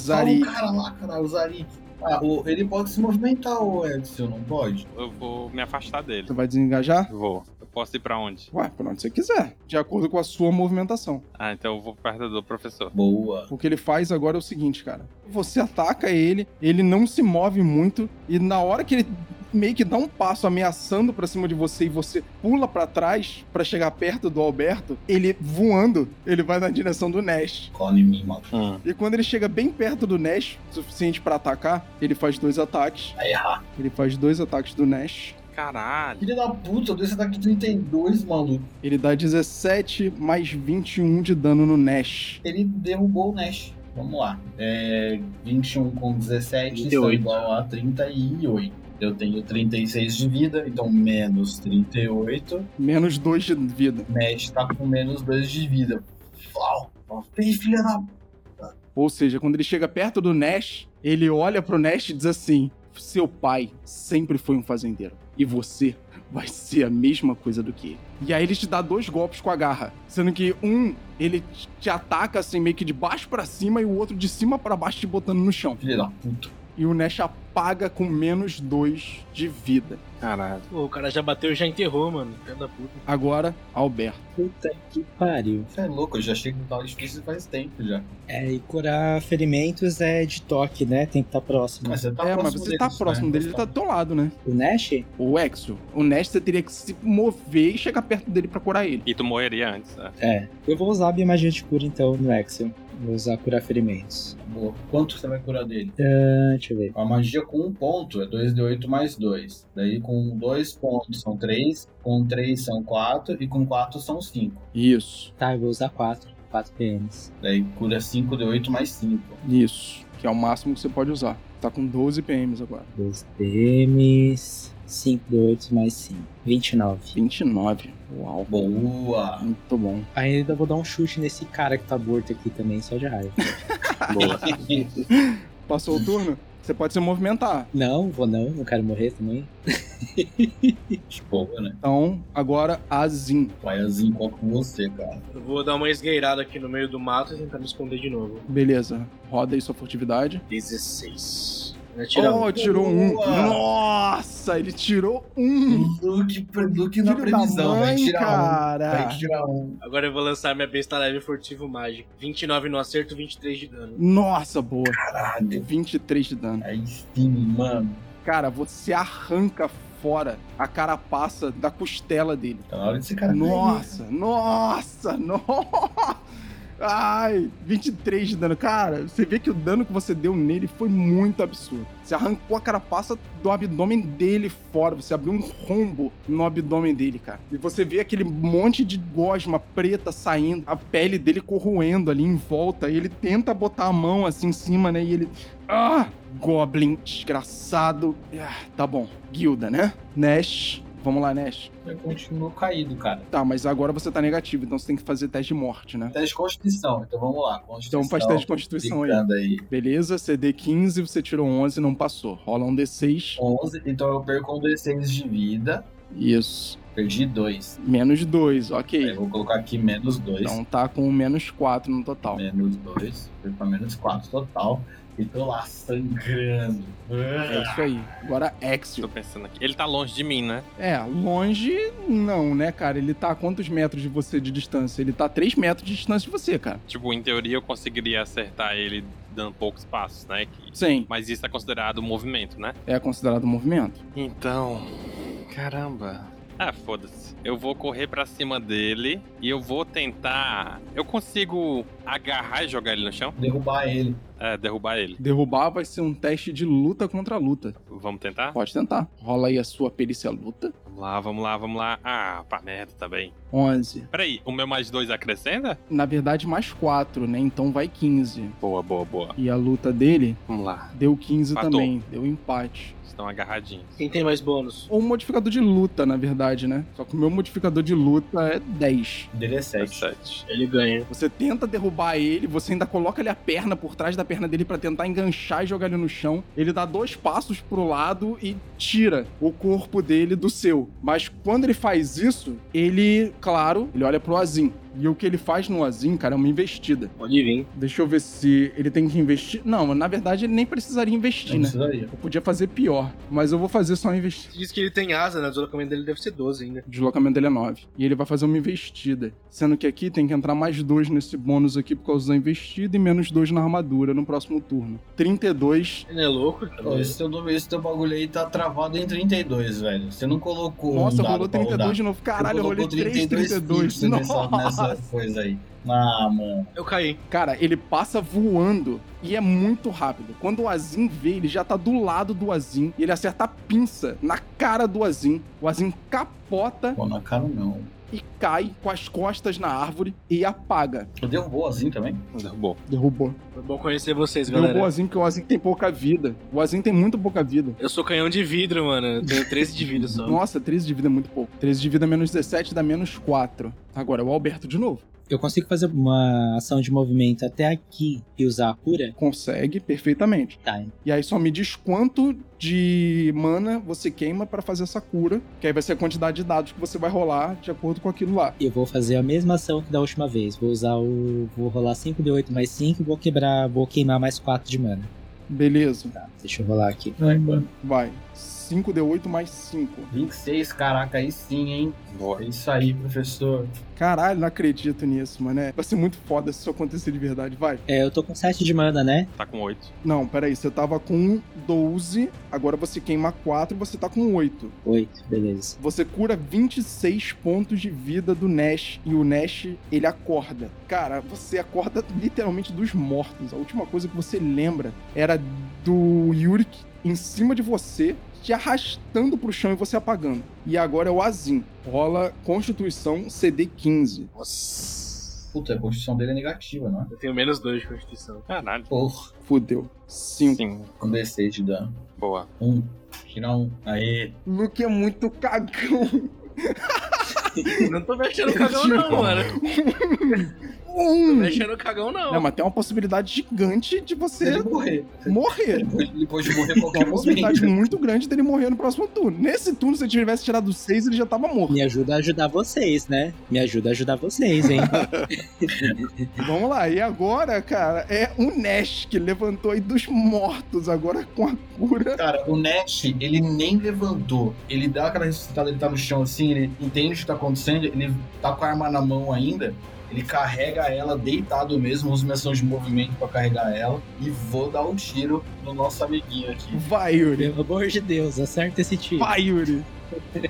cara lá, cara, o Zarik. Ah, o- ele pode se movimentar, o Edson, não pode? Eu vou me afastar dele. Você vai desengajar? Vou. Eu posso ir pra onde? Ué, pra onde você quiser, de acordo com a sua movimentação. Ah, então eu vou perto do professor. Boa. O que ele faz agora é o seguinte, cara. Você ataca ele, ele não se move muito, e na hora que ele meio que dá um passo ameaçando pra cima de você e você pula pra trás pra chegar perto do Alberto, ele voando, ele vai na direção do Nash. Cola em mim, mano. Hum. E quando ele chega bem perto do Nash, suficiente pra atacar, ele faz dois ataques. Vai errar. Ele faz dois ataques do Nash. Caralho. Filho da puta, eu dei esse ataque 32, maluco. Ele dá 17 mais 21 de dano no Nash. Ele derrubou o Nash. Vamos lá. É, 21 com 17 está 38. igual a 38. Eu tenho 36 de vida, então menos 38. Menos 2 de vida. Nash tá com menos 2 de vida. Fez filha da. Ou seja, quando ele chega perto do Nash, ele olha pro Nash e diz assim: Seu pai sempre foi um fazendeiro. E você vai ser a mesma coisa do que ele. E aí ele te dá dois golpes com a garra. Sendo que um, ele te ataca assim, meio que de baixo pra cima, e o outro de cima pra baixo, te botando no chão. Filha da puta. E o Nash apaga com menos 2 de vida. Caralho. Pô, o cara já bateu e já enterrou, mano. Filho da puta. Agora, Alberto. Puta que pariu. Você é louco, eu já chego no tal difícil faz tempo já. É, e curar ferimentos é de toque, né? Tem que estar próximo. Mas você tá é, mas próximo você tá deles, próximo né? dele, ele tá do teu lado, né? O Nash? O Exo. O Nash você teria que se mover e chegar perto dele pra curar ele. E tu morreria antes, né? É. Eu vou usar a minha magia de cura então no Axel. Vou usar curar ferimentos. Boa. Quanto você vai curar dele? Ah, deixa eu ver. A magia com um ponto é 2d8 mais 2. Daí com dois pontos são 3, com 3 são 4 e com 4 são 5. Isso, Tá, eu vou usar 4. 4 PMs. Daí cura 5d8 mais 5. isso. Que é o máximo que você pode usar. Tá com 12 PMs agora. 2 PMs. 5 de 8 mais 5. 29. 29. Uau. Boa! Muito bom. Ainda vou dar um chute nesse cara que tá morto aqui também, só de raiva. Boa. Passou o turno? Você pode se movimentar. não, vou não, não quero morrer também. Boa, né? Então, agora Azim. Paiazinho, qual com você, cara? Eu vou dar uma esgueirada aqui no meio do mato e tentar me esconder de novo. Beleza. Roda aí sua furtividade. 16. Vai tirar oh, um. tirou um. Boa. Nossa, ele tirou um. Luke, Luke na previsão, vai mãe, tirar um. cara. Vai tirar um. Agora eu vou lançar minha besta leve furtivo mágico. 29 no acerto, 23 de dano. Nossa, boa. Caralho. 23 de dano. Aí sim, mano. Cara, você arranca fora a carapaça da costela dele. Tá na hora desse cara. Nossa, nossa, nossa. Ai, 23 de dano. Cara, você vê que o dano que você deu nele foi muito absurdo. Você arrancou a carapaça do abdômen dele fora. Você abriu um rombo no abdômen dele, cara. E você vê aquele monte de gosma preta saindo, a pele dele corroendo ali em volta. E ele tenta botar a mão assim em cima, né? E ele. Ah! Goblin desgraçado. Ah, tá bom. Guilda, né? Nash. Vamos lá, Nash. Eu continuo caído, cara. Tá, mas agora você tá negativo, então você tem que fazer teste de morte, né? Teste de Constituição, então vamos lá. Constituição. Então faz teste de constituição aí. Aí. Beleza, CD 15, você tirou 11, não passou. Rola um D6. 11, então eu perco um D6 de vida. Isso. Perdi 2. Menos 2, Aí ok. eu vou colocar aqui menos 2. Então tá com menos 4 no total. Menos 2. Foi pra menos 4 total. E tô lá sangrando. É isso aí. Agora Tô Exio. pensando aqui. Ele tá longe de mim, né? É, longe não, né, cara? Ele tá a quantos metros de você de distância? Ele tá a 3 metros de distância de você, cara. Tipo, em teoria eu conseguiria acertar ele dando poucos passos, né? Que- Sim, Mas isso é considerado movimento, né? é considerado movimento. Então. Caramba. Ah, foda-se. Eu vou correr pra cima dele e eu vou tentar. Eu consigo agarrar e jogar ele no chão? Derrubar ele. É, derrubar ele. Derrubar vai ser um teste de luta contra luta. Vamos tentar? Pode tentar. Rola aí a sua perícia luta. Vamos lá, vamos lá, vamos lá. Ah, pá, merda, tá bem. 11. Peraí, o meu mais dois acrescenta? Na verdade, mais 4, né? Então vai 15. Boa, boa, boa. E a luta dele Vamos lá. deu 15 Empatou. também. Deu empate. Estão agarradinhos. Quem tem mais bônus? Ou um modificador de luta, na verdade, né? Só que o meu modificador de luta é 10. O dele é É 7. sete. Ele ganha. Você tenta derrubar ele, você ainda coloca ali a perna por trás da perna dele pra tentar enganchar e jogar ele no chão. Ele dá dois passos pro lado e tira o corpo dele do seu. Mas quando ele faz isso, ele, claro, ele olha pro Azim. E o que ele faz no Azim, cara, é uma investida. Pode vir. Deixa eu ver se ele tem que investir. Não, na verdade ele nem precisaria investir, Não né? precisaria. Eu podia fazer pior, mas eu vou fazer só uma investida. Diz que ele tem asa, né? O deslocamento dele deve ser 12 ainda. O deslocamento dele é 9. E ele vai fazer uma investida. Sendo que aqui tem que entrar mais 2 nesse bônus aqui por causa da investida e menos 2 na armadura no próximo turno. 32. Ele é louco? Pô, esse, teu, esse teu bagulho aí tá travado em 32, velho. Você não colocou. Nossa, um dado rolou pra 32 rodar. de novo. Caralho, eu rolei colocou 3, 32. fixo nessa, nessa Nossa. coisa aí. Ah, mano. Eu caí. Cara, ele passa voando e é muito rápido. Quando o Azim vê, ele já tá do lado do Azim e ele acerta a pinça na cara do Azim. O Azim capota Pô, na cara não. E cai com as costas na árvore e apaga. Eu derrubou assim também? Derrubou. Derrubou. Foi bom conhecer vocês, Derrubou o galera. Azim porque o Azim tem pouca vida. O Azim tem muito pouca vida. Eu sou canhão de vidro, mano. Eu tenho 13 de vida só. Nossa, 13 de vida é muito pouco. 13 de vida menos 17 dá menos 4. Agora é o Alberto de novo. Eu consigo fazer uma ação de movimento até aqui e usar a cura? Consegue perfeitamente. Tá, E aí só me diz quanto de mana você queima pra fazer essa cura, que aí vai ser a quantidade de dados que você vai rolar de acordo com aquilo lá. eu vou fazer a mesma ação que da última vez. Vou usar o. Vou rolar 5 de 8 mais 5 e vou quebrar. Vou queimar mais 4 de mana. Beleza. Tá, deixa eu rolar aqui. Ai, mano. Vai. 5D8 mais 5. 26, caraca, aí sim, hein? Boa. É isso aí, professor. Caralho, não acredito nisso, mano. Vai ser muito foda se isso acontecer de verdade. Vai. É, eu tô com 7 de mana, né? Tá com 8. Não, peraí. Você tava com 12, agora você queima 4 e você tá com 8. 8, beleza. Você cura 26 pontos de vida do Nash e o Nash, ele acorda. Cara, você acorda literalmente dos mortos. A última coisa que você lembra era do Yurik em cima de você, te arrastando pro chão e você apagando. E agora é o Azim. Rola Constituição CD 15. Nossa. Puta, a construção dele é negativa, não é? Eu tenho menos 2 de constituição. Caralho. Porra, Fudeu. 5. Sim. com D6 de dano. Boa. Um. Tira um. Aê. Luke é muito cagão. Não tô mexendo cagão, não, mano. Um. mexendo no cagão, não. Não, mas tem uma possibilidade gigante de você ele morrer. morrer. Ele pode, ele pode morrer a Tem qualquer uma possibilidade momento. muito grande dele morrer no próximo turno. Nesse turno, se ele tivesse tirado 6, ele já tava morto. Me ajuda a ajudar vocês, né? Me ajuda a ajudar vocês, hein? Vamos lá, e agora, cara, é o Nash que levantou aí dos mortos, agora com a cura. Cara, o Nash, ele nem levantou. Ele dá aquela ressuscitada, ele tá no chão assim, ele entende o que tá acontecendo, ele tá com a arma na mão ainda. Ele carrega ela deitado mesmo, usa minha ação de movimento pra carregar ela. E vou dar um tiro no nosso amiguinho aqui. Vai, Yuri. Pelo amor de Deus, acerta esse tiro. Vai, Yuri.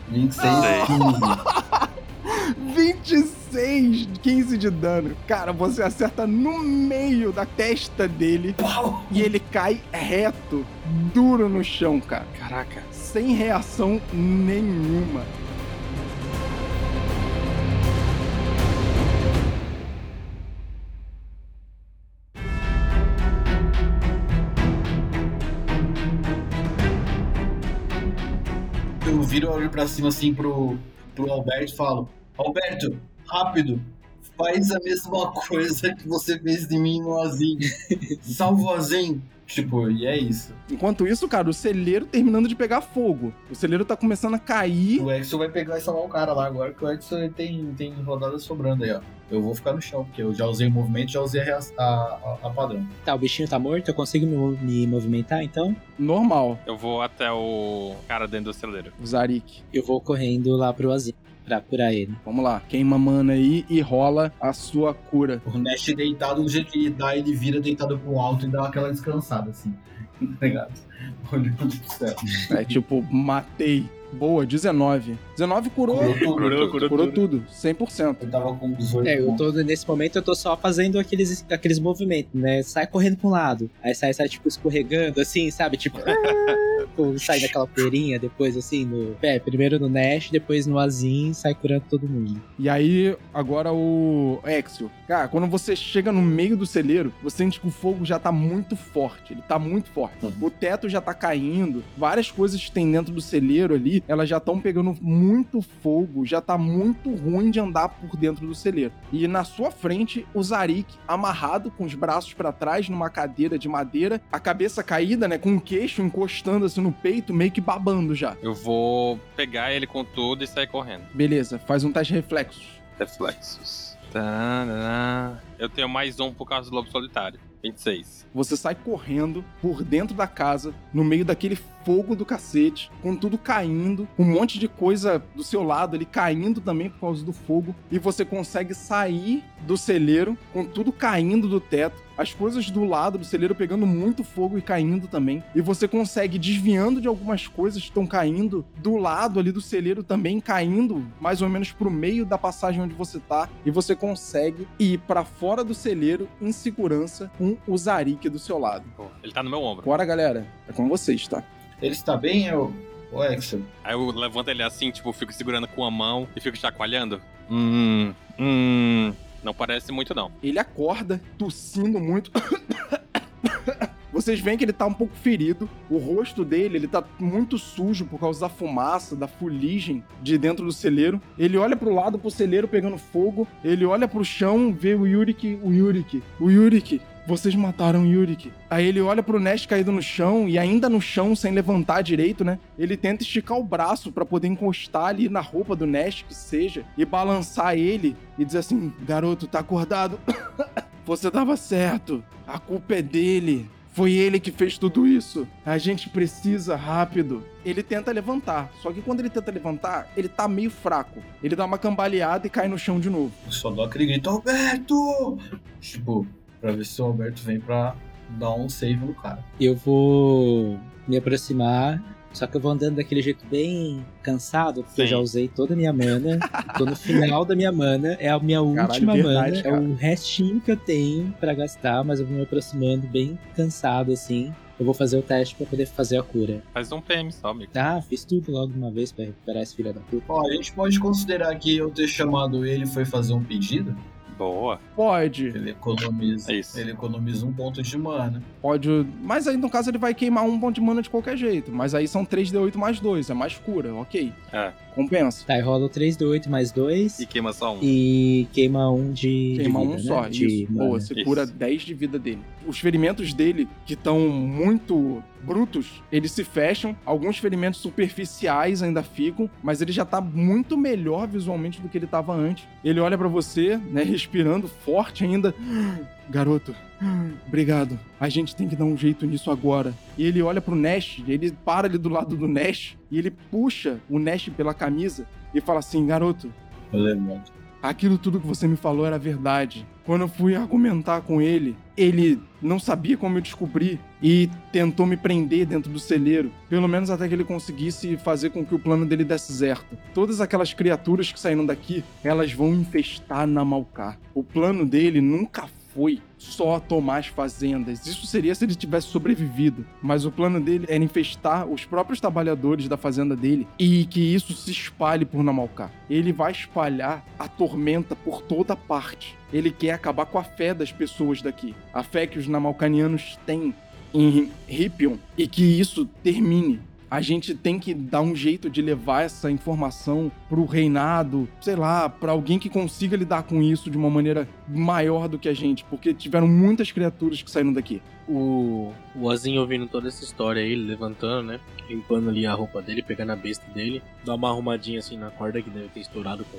26, Ah. 15. 26, 15 de dano. Cara, você acerta no meio da testa dele Pau! e ele cai reto, duro no chão, cara. Caraca. Sem reação nenhuma. Viro olho pra cima assim pro, pro Alberto e falo: Alberto, rápido, faz a mesma coisa que você fez em mim no Azim. Salva o Azim. Tipo, e é isso. Enquanto isso, cara, o celeiro terminando de pegar fogo. O celeiro tá começando a cair. O Exo vai pegar e salvar o cara lá agora, que o ele tem, tem rodada sobrando aí, ó. Eu vou ficar no chão, porque eu já usei o movimento, já usei a, a, a, padrão. Tá, o bichinho tá morto, eu consigo me, me movimentar, então Normal, Eu vou até o cara dentro do celeiro. o Zarik. eu vou correndo lá pro Azim pra curar ele. Vamos lá, queima mana aí e rola a sua cura. O Nash deitado, do jeito que ele dá, ele vira deitado pro alto e dá aquela descansada, assim. Tá ligado? Olhando pro céu. É tipo, matei. Boa, 19. 19 curou. Curou tudo. Curou, curou, Curou tudo. tudo, 100%. Eu tava com 18 É, eu tô, nesse momento eu tô só fazendo aqueles, aqueles movimentos, né? Sai correndo pra um lado, aí sai, sai tipo, escorregando, assim, sabe? Tipo, sai daquela poeirinha, depois assim, no. É, primeiro no Nash, depois no Azim, sai curando todo mundo. E aí, agora o Exio. Cara, quando você chega no meio do celeiro, você sente que o fogo já tá muito forte. Ele tá muito forte. O teto já tá caindo. Várias coisas que tem dentro do celeiro ali, elas já estão pegando muito fogo. Já tá muito ruim de andar por dentro do celeiro. E na sua frente, o Zarik amarrado com os braços pra trás numa cadeira de madeira, a cabeça caída, né, com o queixo encostando assim no peito, meio que babando já. Eu vou pegar ele com tudo e sair correndo. Beleza, faz um teste de reflexos. Reflexos. Tarará. Eu tenho mais um por causa do lobo solitário. 26. Você sai correndo por dentro da casa, no meio daquele fogo do cacete, com tudo caindo, um monte de coisa do seu lado ali caindo também por causa do fogo, e você consegue sair do celeiro com tudo caindo do teto, as coisas do lado do celeiro pegando muito fogo e caindo também, e você consegue desviando de algumas coisas que estão caindo do lado ali do celeiro também caindo, mais ou menos pro meio da passagem onde você tá, e você consegue ir pra fora do celeiro em segurança com o Zarik do seu lado. Ele tá no meu ombro. Agora, galera, é com vocês, tá? Ele está bem, eu... O Exo? Aí eu levanto ele assim, tipo, fico segurando com a mão e fico chacoalhando. Hum, hum. Não parece muito, não. Ele acorda, tossindo muito. Vocês veem que ele tá um pouco ferido. O rosto dele, ele tá muito sujo por causa da fumaça, da fuligem de dentro do celeiro. Ele olha pro lado pro celeiro pegando fogo. Ele olha pro chão, vê o Yurik, o Yurik, o Yurik. Vocês mataram o Yurik. Aí ele olha pro Nest caído no chão e ainda no chão, sem levantar direito, né? Ele tenta esticar o braço pra poder encostar ali na roupa do Nest, que seja, e balançar ele e dizer assim: Garoto, tá acordado? Você tava certo. A culpa é dele. Foi ele que fez tudo isso. A gente precisa rápido. Ele tenta levantar, só que quando ele tenta levantar, ele tá meio fraco. Ele dá uma cambaleada e cai no chão de novo. Eu só dou aquele grito, Alberto! Tipo, pra ver se o Alberto vem pra dar um save no cara. Eu vou me aproximar, só que eu vou andando daquele jeito bem cansado, porque eu Sim. já usei toda a minha mana. Tô no final da minha mana, é a minha última verdade, mana, cara. é o restinho que eu tenho pra gastar, mas eu vou me aproximando bem cansado assim. Eu vou fazer o teste pra poder fazer a cura. Faz um PM só, amigo. Ah, fiz tudo logo de uma vez pra recuperar esse filho da puta. Ó, a gente pode considerar que eu ter chamado ele foi fazer um pedido. Boa. Pode, Ele economiza, É isso. ele economiza um ponto de mana. pode. Mas aí no caso ele vai queimar um ponto de mana de qualquer jeito. Mas aí são 3d8 mais 2, é mais cura, ok. É. Compensa. Tá, e rola o 3 do 8 mais 2 E queima só um. e queima um de. Queima de um vida, só, né? De isso. mana. Boa, você Isso. cura 10 de vida dele. Os ferimentos dele, que estão muito brutos, eles se fecham. Alguns ferimentos superficiais ainda ficam, mas ele já tá muito melhor visualmente do que ele tava antes. Ele olha pra você, né, respirando forte ainda. Garoto, obrigado. A gente tem que dar um jeito nisso agora. E ele olha pro Nash, ele para ali do lado do Nash e ele puxa o Nash pela camisa e fala assim: Garoto, Eu. Aquilo tudo que você me falou era verdade. Quando eu fui argumentar com ele, ele não sabia como eu descobri e tentou me prender dentro do celeiro, pelo menos até que ele conseguisse fazer com que o plano dele desse certo. Todas aquelas criaturas que saíram daqui, elas vão infestar na Malcar. O plano dele nunca foi só tomar as fazendas. Isso seria se ele tivesse sobrevivido. Mas o plano dele era infestar os próprios trabalhadores da fazenda dele e que isso se espalhe por Namalcar. Ele vai espalhar a tormenta por toda parte. Ele quer acabar com a fé das pessoas daqui. A fé que os Namalcanianos têm em Ripion e que isso termine. A gente tem que dar um jeito de levar essa informação pro reinado, sei lá, pra alguém que consiga lidar com isso de uma maneira maior do que a gente, porque tiveram muitas criaturas que saíram daqui. O, o Ozinho ouvindo toda essa história aí, levantando, né? Limpando ali a roupa dele, pegando a besta dele, dá uma arrumadinha assim na corda que deve ter estourado com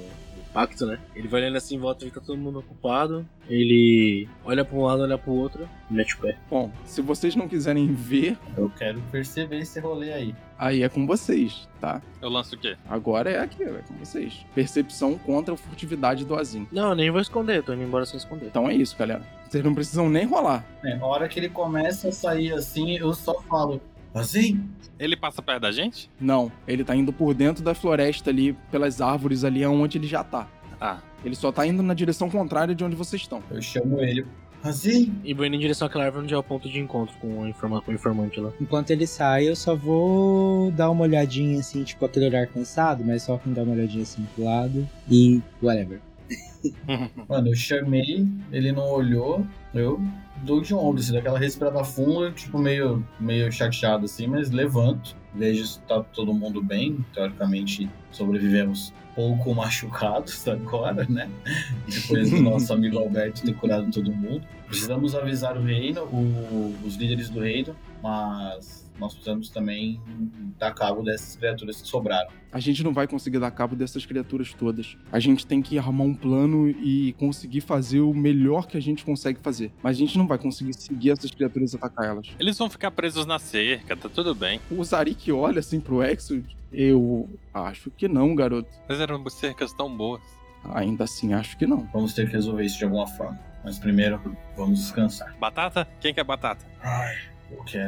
o impacto, né? Ele vai olhando assim em volta, fica todo mundo ocupado. Ele olha pra um lado, olha pro outro, mete o pé. Bom, se vocês não quiserem ver, Eu quero perceber esse rolê aí. aí é com vocês, tá? Eu lanço o quê? Agora é aqui, é com vocês. Percepção contra a furtividade do Azim. Não, eu nem vou esconder, tô indo embora sem esconder. Então é isso, galera. Vocês não precisam nem rolar. É, a hora que ele começa a sair assim, eu só falo, assim? Ele passa perto da gente? Não, ele tá indo por dentro da floresta ali, pelas árvores ali, onde ele já tá. Ah, Ele só tá indo na direção contrária de onde vocês estão. Eu chamo ele, assim? E vou indo em direção àquela árvore onde é o ponto de encontro com o, informa com o informante lá. Enquanto ele sai, eu só vou dar uma olhadinha assim, tipo aquele olhar cansado, mas só com dar uma olhadinha assim pro lado e whatever. Mano, eu chamei, ele não olhou, eu dou de ombro, assim, daquela respirada funda, tipo, meio, meio chateado assim, mas levanto, vejo se tá todo mundo bem, teoricamente sobrevivemos pouco machucados agora, né? Depois do nosso amigo Alberto ter curado todo mundo. Precisamos avisar o reino, o- os líderes do reino, mas nós precisamos também dar cabo dessas criaturas que sobraram. A gente não vai conseguir dar cabo dessas criaturas todas. A gente tem que arrumar um plano e conseguir fazer o melhor que a gente consegue fazer. Mas a gente não vai conseguir seguir essas criaturas e atacar elas. eles vão ficar presos na cerca, tá tudo bem. O Zarik olha assim pro Exo. Eu acho que não, garoto. Mas eram cercas tão boas. Ainda assim, acho que não. Vamos ter que resolver isso de alguma forma. Mas primeiro, vamos descansar. Batata? Quem quer batata? Ai.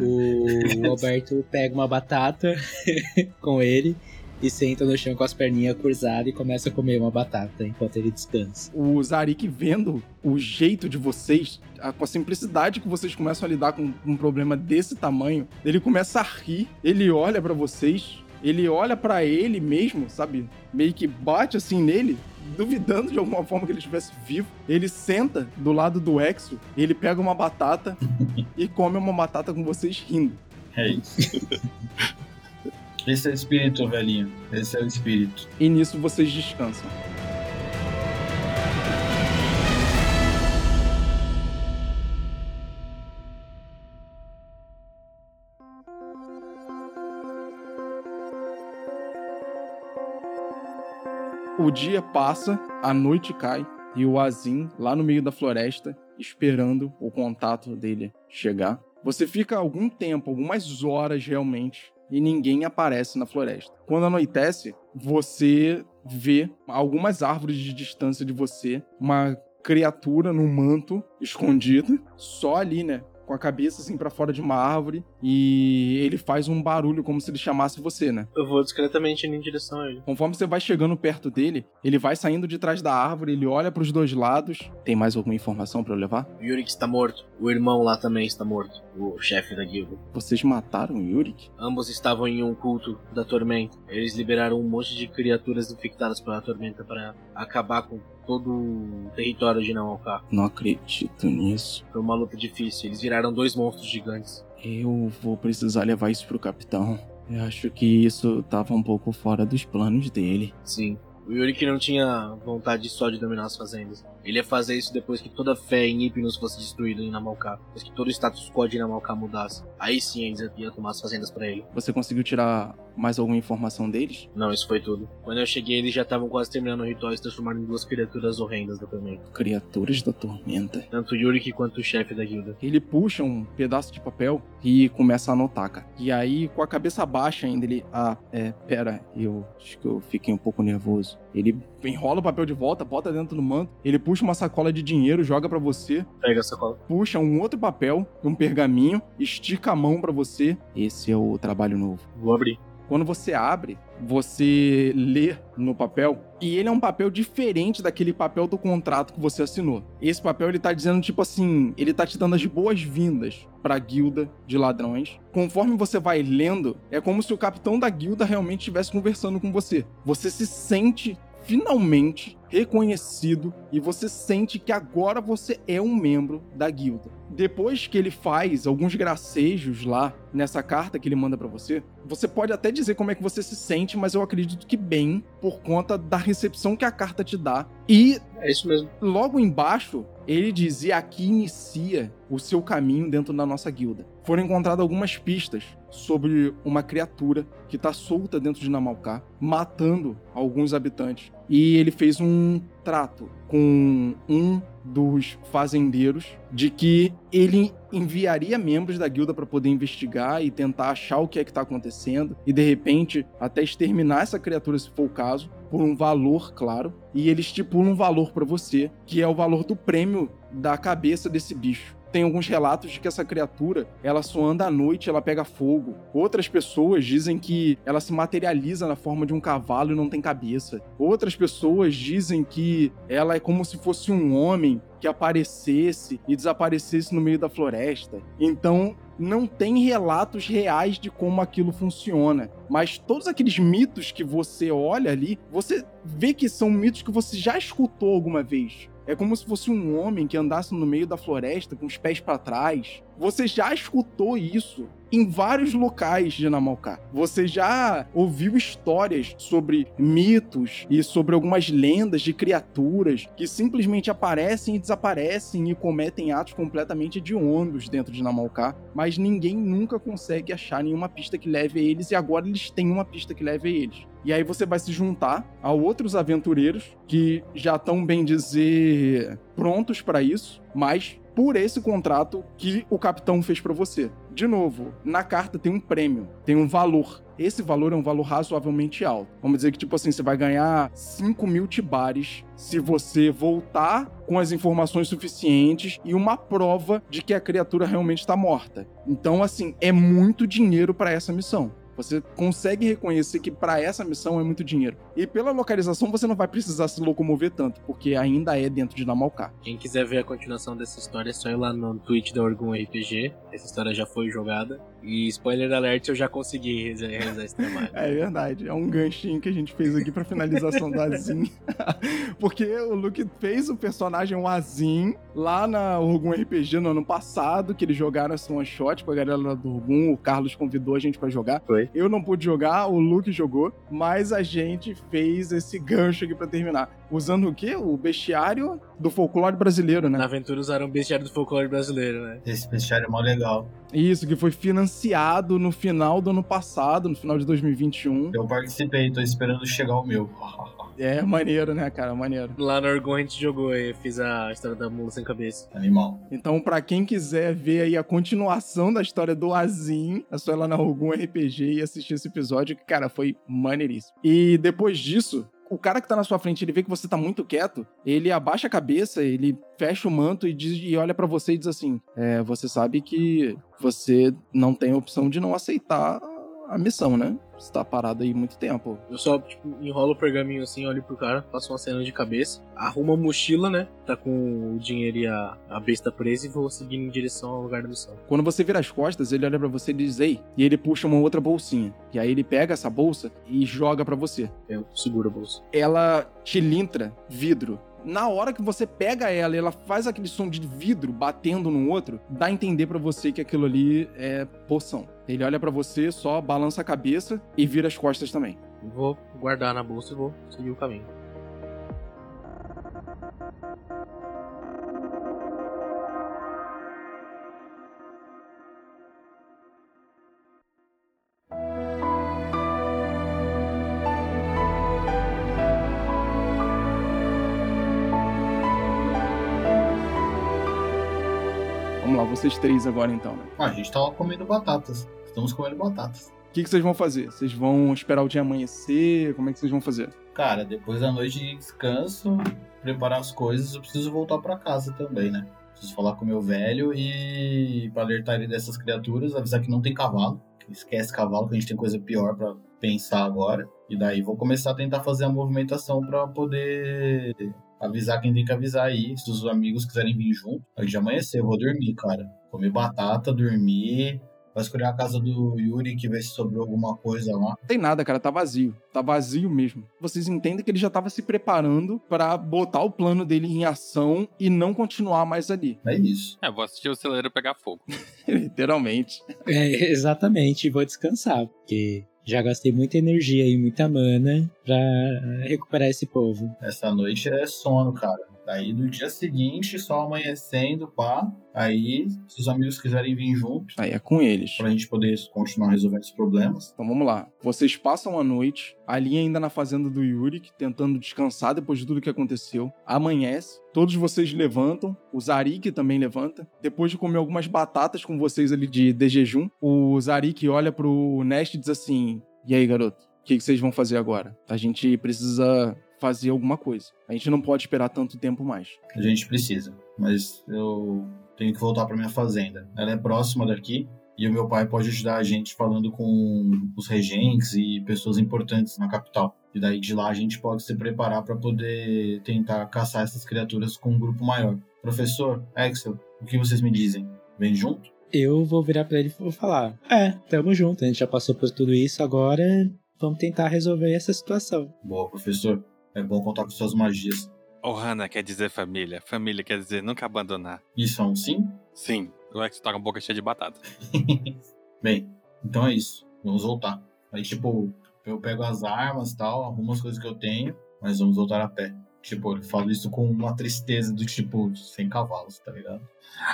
O Alberto pega uma batata com ele e senta no chão com as perninhas cruzadas e começa a comer uma batata enquanto ele descansa. O Zarik vendo o jeito de vocês, a- com a simplicidade que vocês começam a lidar com um problema desse tamanho, ele começa a rir, ele olha pra vocês, ele olha pra ele mesmo, sabe? Meio que bate assim nele, duvidando de alguma forma que ele estivesse vivo. Ele senta do lado do Exo, ele pega uma batata e come uma batata com vocês rindo. É isso. Esse é o espírito, velhinho. Esse é o espírito. E nisso vocês descansam. O dia passa, a noite cai e o Azim, lá no meio da floresta, esperando o contato dele chegar. Você fica algum tempo, algumas horas realmente, e ninguém aparece na floresta. Quando anoitece, você vê algumas árvores de distância de você, uma criatura no manto escondida, só ali, né? Com a cabeça assim para fora de uma árvore e ele faz um barulho como se ele chamasse você, né? Eu vou discretamente indo em direção a ele. Conforme você vai chegando perto dele, ele vai saindo de trás da árvore, ele olha para os dois lados. Tem mais alguma informação para eu levar? Yurik está morto. O irmão lá também está morto. O chefe da guilda. Vocês mataram o Yurik? Ambos estavam em um culto da tormenta. Eles liberaram um monte de criaturas infectadas pela tormenta para acabar com todo o território de Namalká. Não acredito nisso. Foi uma luta difícil. Eles viraram dois monstros gigantes. Eu vou precisar levar isso pro capitão. Eu acho que isso tava um pouco fora dos planos dele. Sim. O Yurik não tinha vontade só de dominar as fazendas. Ele ia fazer isso depois que toda a fé em Hypnos fosse destruída em Namalká. Depois que todo o status quo de Namalká mudasse. Aí sim eles iam tomar as fazendas para ele. Você conseguiu tirar mais alguma informação deles? Não, isso foi tudo. Quando eu cheguei, eles já estavam quase terminando o ritual e se transformaram em duas criaturas horrendas da tormenta. Criaturas da tormenta. Tanto o Yurik quanto o chefe da guilda. Ele puxa um pedaço de papel e começa a anotar, cara. E aí, com a cabeça baixa ainda, ele. Ah, é, pera, eu acho que eu fiquei um pouco nervoso. Ele enrola o papel de volta, bota dentro do manto. Ele puxa uma sacola de dinheiro, joga para você. Pega a sacola. Puxa um outro papel, um pergaminho, estica a mão para você. Esse é o trabalho novo. Vou abrir. Quando você abre, você lê no papel e ele é um papel diferente daquele papel do contrato que você assinou. Esse papel ele tá dizendo tipo assim, ele tá te dando as boas-vindas para a guilda de ladrões. Conforme você vai lendo, é como se o capitão da guilda realmente estivesse conversando com você. Você se sente finalmente reconhecido e você sente que agora você é um membro da guilda. Depois que ele faz alguns gracejos lá nessa carta que ele manda para você, você pode até dizer como é que você se sente, mas eu acredito que bem por conta da recepção que a carta te dá. E É isso mesmo. logo embaixo, ele diz: e aqui inicia o seu caminho dentro da nossa guilda. Foram encontradas algumas pistas sobre uma criatura que está solta dentro de Namalká, matando alguns habitantes. E ele fez um trato com um dos fazendeiros de que ele enviaria membros da guilda para poder investigar e tentar achar o que é que tá acontecendo e de repente até exterminar essa criatura se for o caso por um valor, claro, e ele estipula um valor para você, que é o valor do prêmio da cabeça desse bicho. Tem alguns relatos de que essa criatura, ela só anda à noite, ela pega fogo. Outras pessoas dizem que ela se materializa na forma de um cavalo e não tem cabeça. Outras pessoas dizem que ela é como se fosse um homem que aparecesse e desaparecesse no meio da floresta. Então, não tem relatos reais de como aquilo funciona, mas todos aqueles mitos que você olha ali, você vê que são mitos que você já escutou alguma vez. É como se fosse um homem que andasse no meio da floresta com os pés para trás. Você já escutou isso em vários locais de Namalká. Você já ouviu histórias sobre mitos e sobre algumas lendas de criaturas que simplesmente aparecem e desaparecem e cometem atos completamente hediondos dentro de Namalká, mas ninguém nunca consegue achar nenhuma pista que leve a eles e agora eles têm uma pista que leve a eles. E aí você vai se juntar a outros aventureiros que já estão, bem dizer, prontos para isso, mas por esse contrato que o capitão fez para você. De novo, na carta tem um prêmio, tem um valor. Esse valor é um valor razoavelmente alto. Vamos dizer que, tipo assim, você vai ganhar 5 mil tibares se você voltar com as informações suficientes e uma prova de que a criatura realmente está morta. Então, assim, é muito dinheiro para essa missão. Você consegue reconhecer que para essa missão é muito dinheiro. E pela localização você não vai precisar se locomover tanto, porque ainda é dentro de Namalká. Quem quiser ver a continuação dessa história é só ir lá no tweet da Orgum RPG. Essa história já foi jogada. E spoiler alert, eu já consegui realizar esse trabalho. É verdade, é um ganchinho que a gente fez aqui pra finalização da Azim. Porque o Luke fez o personagem um Azim lá na Orgum RPG no ano passado, que eles jogaram essa one shot com a galera do Orgum, o Carlos convidou a gente pra jogar. Foi. Eu não pude jogar, o Luke jogou, mas a gente fez esse gancho aqui pra terminar. Usando o quê? O bestiário do folclore brasileiro, né? Na aventura usaram o bestiário do folclore brasileiro, né? Esse bestiário é mó legal. Isso, que foi financiado no final do ano passado, no final de 2021. Eu participei, tô esperando chegar o meu. É maneiro, né, cara? Maneiro. Lá no Orgon a gente jogou e fiz a história da mula sem cabeça. Animal. Então, pra quem quiser ver aí a continuação da história do Azim, é só ir lá na Orgun RPG e assistir esse episódio, que, cara, foi maneiríssimo. E depois disso, o cara que tá na sua frente, ele vê que você tá muito quieto, ele abaixa a cabeça, ele fecha o manto e, diz, e olha pra você e diz assim: é, você sabe que você não tem a opção de não aceitar a missão, né? Você tá parado aí muito tempo. Eu só, tipo, enrolo o pergaminho assim, olho pro cara, faço uma cena de cabeça, arrumo a mochila, né? Tá com o dinheiro e a, a besta presa e vou seguindo em direção ao lugar da missão. Quando você vira as costas, ele olha pra você e diz: Ei, e ele puxa uma outra bolsinha. E aí ele pega essa bolsa e joga pra você. Eu seguro a bolsa. ela tilintra vidro. Na hora que você pega ela e ela faz aquele som de vidro batendo no outro, dá a entender pra você que aquilo ali é poção. Ele olha pra você, só balança a cabeça e vira as costas também. Vou guardar na bolsa e vou seguir o caminho. Vocês três agora então, né? Ah, a gente tava comendo batatas. Estamos comendo batatas. O que, que vocês vão fazer? Vocês vão esperar o dia amanhecer? Como é que vocês vão fazer? Cara, depois da noite de descanso, preparar as coisas, eu preciso voltar pra casa também, né? Preciso falar com o meu velho e pra alertar ele dessas criaturas, avisar que não tem cavalo. que Esquece cavalo, que a gente tem coisa pior pra pensar agora. E daí vou começar a tentar fazer a movimentação pra poder avisar quem tem que avisar aí. Se os amigos quiserem vir junto, aí de amanhecer, eu vou dormir, cara. Comer batata, dormir. Vai escolher a casa do Yuri, que vê se sobrou alguma coisa lá. Não tem nada, cara, tá vazio. Tá vazio mesmo. Vocês entendem que ele já tava se preparando pra botar o plano dele em ação e não continuar mais ali. É isso. É, vou assistir o celeiro pegar fogo. Literalmente. É, exatamente, vou descansar, porque já gastei muita energia e muita mana pra recuperar esse povo. Essa noite é sono, cara. Daí no dia seguinte, só amanhecendo, pá. Aí, se os amigos quiserem vir junto, Aí é com eles. pra gente poder continuar resolvendo os problemas. Então vamos lá. Vocês passam a noite ali ainda na fazenda do Yurik, tentando descansar depois de tudo que aconteceu. Amanhece, todos vocês levantam, o Zarik também levanta. Depois de comer algumas batatas com vocês ali de, de jejum, o Zarik olha pro Nest e diz assim: E aí, garoto? O que, que vocês vão fazer agora? A gente precisa fazer alguma coisa. A gente não pode esperar tanto tempo mais. A gente precisa. Mas eu tenho que voltar pra minha fazenda. Ela é próxima daqui. E o meu pai pode ajudar a gente falando com os regentes e pessoas importantes na capital. E daí de lá a gente pode se preparar para poder tentar caçar essas criaturas com um grupo maior. Professor, Axel, o que vocês me dizem? Vem junto? Eu vou virar pra ele e vou falar: É, tamo junto, a gente já passou por tudo isso, agora vamos tentar resolver essa situação. Boa, professor. É bom contar com suas magias. Ohana quer dizer família. Família quer dizer nunca abandonar. Isso é um sim? Sim, o Ex tá com a boca cheia de batata. Bem, então é isso. Vamos voltar. Aí, tipo, eu pego as armas e tal, arrumo as coisas que eu tenho, mas vamos voltar a pé. Tipo, eu falo isso com uma tristeza do tipo, sem cavalos, tá ligado?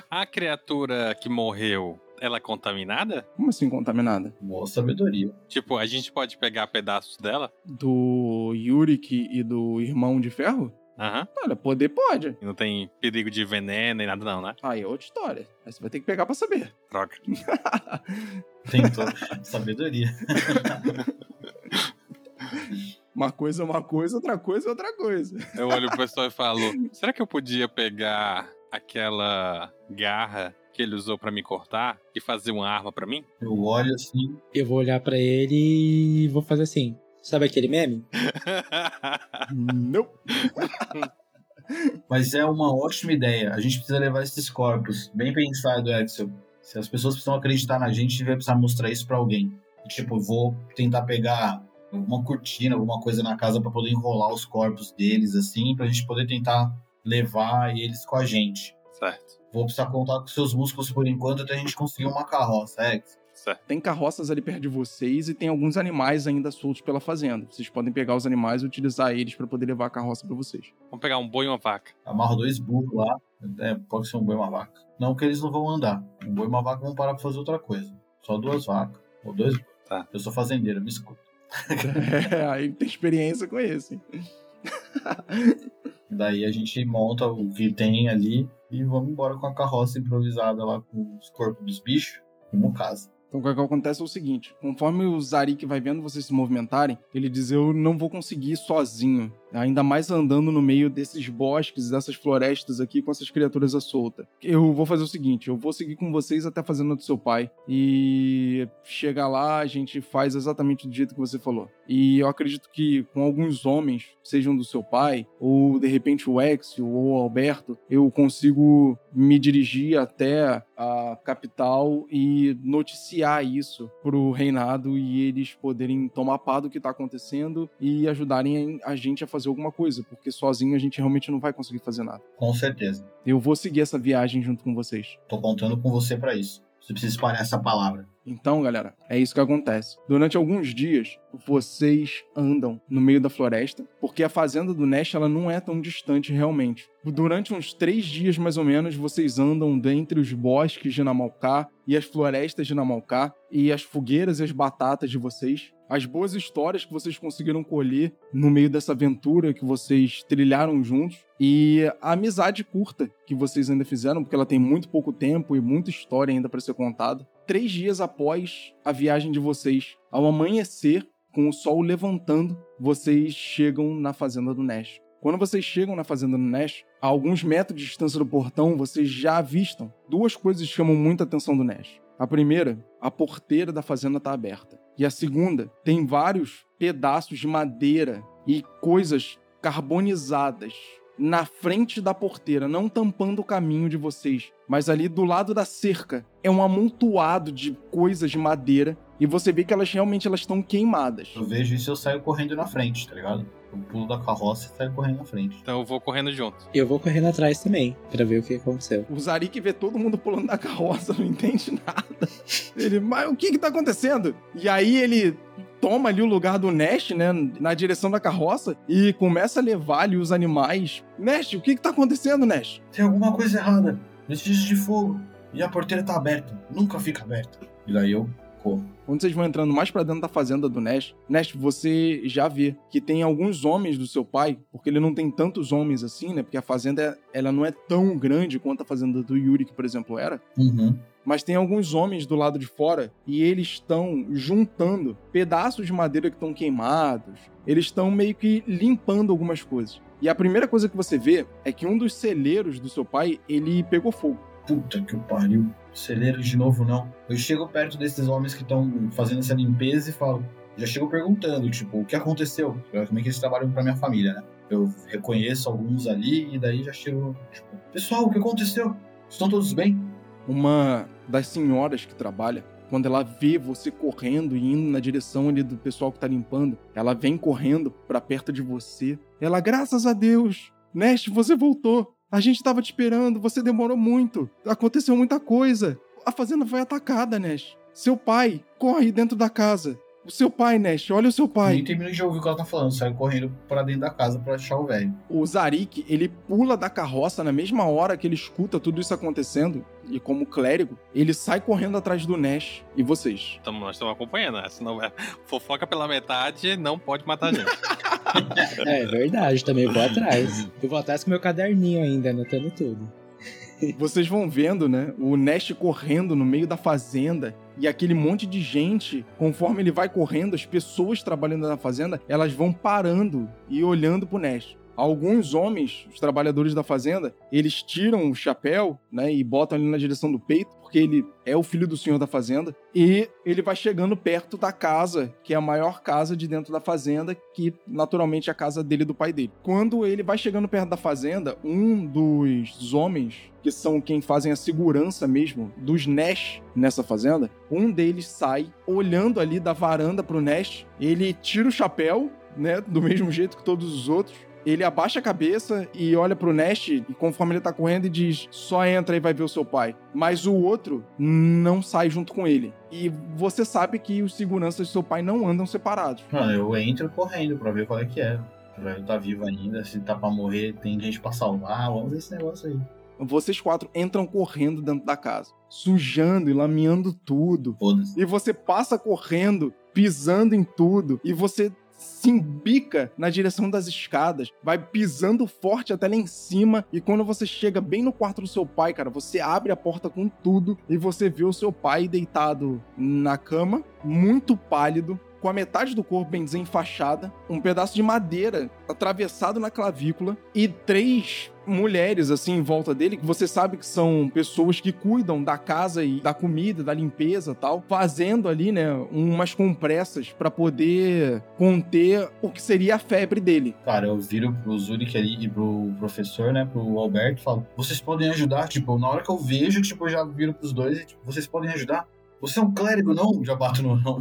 A criatura que morreu, ela é contaminada? Como assim contaminada? Boa sabedoria. Tipo, a gente pode pegar pedaços dela? Do Yurik e do Irmão de Ferro? Aham. Olha, poder pode. E não tem perigo de veneno nem nada não, né? Aí é outra história. Aí você vai ter que pegar pra saber. Droga. Tentou. sabedoria. Uma coisa é uma coisa, outra coisa é outra coisa. Eu olho pro pessoal e falo: será que eu podia pegar aquela garra que ele usou pra me cortar e fazer uma arma pra mim? Eu olho assim. Eu vou olhar pra ele e vou fazer assim. Sabe aquele meme? não. Mas é uma ótima ideia. A gente precisa levar esses corpos. Bem pensado, Axel. Se as pessoas precisam acreditar na gente, a gente vai precisar mostrar isso pra alguém. Tipo, eu vou tentar pegar alguma cortina, alguma coisa na casa pra poder enrolar os corpos deles, assim, pra gente poder tentar levar eles com a gente. Certo, Vou precisar contar com seus músculos por enquanto até a gente conseguir uma carroça, Axel. certo. Tem carroças ali perto de vocês e tem alguns animais ainda soltos pela fazenda. Vocês podem pegar os animais e utilizar eles pra poder levar a carroça pra vocês. Vamos pegar um boi e uma vaca. Amarro dois burros lá. É, pode ser um boi e uma vaca. Não que eles não vão andar. Um boi e uma vaca vão parar pra fazer outra coisa. Só duas vacas. Ou dois. Tá. Eu sou fazendeiro, me escuta. é, aí tem experiência com esse. Daí a gente monta o que tem ali e vamos embora com a carroça improvisada lá com os corpos dos bichos, como casa. Então, o que acontece é o seguinte: conforme o Zarik vai vendo vocês se movimentarem, ele diz: Eu não vou conseguir ir sozinho. Ainda mais andando no meio desses bosques, dessas florestas aqui com essas criaturas à solta. Eu vou fazer o seguinte: eu vou seguir com vocês até a fazenda do seu pai. E chegar lá, a gente faz exatamente do jeito que você falou. E eu acredito que com alguns homens, sejam do seu pai, ou de repente o Exio ou o Alberto, eu consigo me dirigir até a capital e noticiar isso pro reinado e eles poderem tomar pá do que tá acontecendo e ajudarem a gente a fazer alguma coisa, porque sozinho a gente realmente não vai conseguir fazer nada. Com certeza. Eu vou seguir essa viagem junto com vocês. Tô contando com você para isso. Você precisa espalhar essa palavra. Então, galera, é isso que acontece. Durante alguns dias, vocês andam no meio da floresta, porque a fazenda do Nest ela não é tão distante realmente. Durante uns três dias, mais ou menos, vocês andam dentre os bosques de Namalcá e as florestas de Namalcá e as fogueiras e as batatas de vocês. As boas histórias que vocês conseguiram colher no meio dessa aventura que vocês trilharam juntos e a amizade curta que vocês ainda fizeram, porque ela tem muito pouco tempo e muita história ainda para ser contada. Três dias após a viagem de vocês, ao amanhecer, com o sol levantando, vocês chegam na fazenda do Nash. Quando vocês chegam na fazenda do Nash, a alguns metros de distância do portão, vocês já avistam duas coisas que chamam muita atenção do Nash. A primeira, a porteira da fazenda está aberta. E a segunda, tem vários pedaços de madeira e coisas carbonizadas na frente da porteira, não tampando o caminho de vocês, mas ali do lado da cerca. É um amontoado de coisas de madeira e você vê que elas realmente elas estão queimadas. Eu vejo isso e eu saio correndo na frente, tá ligado? Eu pulo da carroça e saio correndo na frente. Então eu vou correndo junto. Eu vou correndo atrás também, pra ver o que aconteceu. O Zarik vê todo mundo pulando da carroça, não entende nada. Ele, mas o que que tá acontecendo? E aí ele toma ali o lugar do Nest, né, na direção da carroça e começa a levar ali os animais. Nest, o que que tá acontecendo, Nest? Tem alguma coisa errada. Vestígios de fogo. E a porteira tá aberta. Nunca fica aberta. E daí eu corro. Quando vocês vão entrando mais pra dentro da fazenda do Nest, Nest, você já vê que tem alguns homens do seu pai, porque ele não tem tantos homens assim, né? Porque a fazenda, ela não é tão grande quanto a fazenda do Yuri, que, por exemplo, era. Uhum. Mas tem alguns homens do lado de fora e eles estão juntando pedaços de madeira que estão queimados. Eles estão meio que limpando algumas coisas. E a primeira coisa que você vê é que um dos celeiros do seu pai, ele pegou fogo. Puta que o pariu. Celeiro de novo, não. Eu chego perto desses homens que estão fazendo essa limpeza e falo. Já chego perguntando, tipo, o que aconteceu? Como é que eles trabalham pra minha família, né? Eu reconheço alguns ali e daí já chego, tipo, pessoal, o que aconteceu? Estão todos bem? Uma das senhoras que trabalha, quando ela vê você correndo e indo na direção ali do pessoal que tá limpando, ela vem correndo pra perto de você. Ela, graças a Deus, Nest, você voltou. A gente tava te esperando, você demorou muito. Aconteceu muita coisa. A fazenda foi atacada, Nest. Seu pai corre dentro da casa. O seu pai, Nest, olha o seu pai. Nem termino de ouvir o que ela tá falando, saio correndo pra dentro da casa pra achar o velho. O Zarik, ele pula da carroça na mesma hora que ele escuta tudo isso acontecendo. E como clérigo, ele sai correndo atrás do Nash e vocês. Tamo, nós estamos acompanhando, né? Senão é fofoca pela metade, não pode matar a gente. É verdade, também vou atrás. Eu vou atrás com meu caderninho ainda, anotando tudo. Vocês vão vendo, né? O Nash correndo no meio da fazenda e aquele monte de gente, conforme ele vai correndo, as pessoas trabalhando na fazenda, elas vão parando e olhando pro Nash. Alguns homens, os trabalhadores da fazenda, eles tiram o chapéu, né, e botam ele na direção do peito, porque ele é o filho do senhor da fazenda, e ele vai chegando perto da casa, que é a maior casa de dentro da fazenda, que naturalmente é a casa dele e do pai dele. Quando ele vai chegando perto da fazenda, um dos homens que são quem fazem a segurança mesmo dos Nash nessa fazenda, um deles sai olhando ali da varanda pro Nash, ele tira o chapéu, né, do mesmo jeito que todos os outros, ele abaixa a cabeça e olha pro Nash, e conforme ele tá correndo, e diz: só entra e vai ver o seu pai. Mas o outro não sai junto com ele. E você sabe que os seguranças do seu pai não andam separados. Mano, eu entro correndo pra ver qual é que é. O velho tá vivo ainda, se tá pra morrer, tem gente pra salvar, vamos ver esse negócio aí. Vocês quatro entram correndo dentro da casa, sujando e lameando tudo. Foda-se. E você passa correndo, pisando em tudo, e você se embica na direção das escadas, vai pisando forte até lá em cima. E quando você chega bem no quarto do seu pai, cara, você abre a porta com tudo e você vê o seu pai deitado na cama, muito pálido, com a metade do corpo bem desenfaixada, um pedaço de madeira atravessado na clavícula e três mulheres assim em volta dele, que você sabe que são pessoas que cuidam da casa e da comida, da limpeza, tal, fazendo ali, né, umas compressas para poder conter o que seria a febre dele. Cara, eu viro pro Zurich ali e pro professor, né, pro Alberto, falo: "Vocês podem ajudar?" Tipo, na hora que eu vejo, tipo, eu já viro pros dois e tipo, "Vocês podem ajudar?" Você é um clérigo, não? Já bato no não.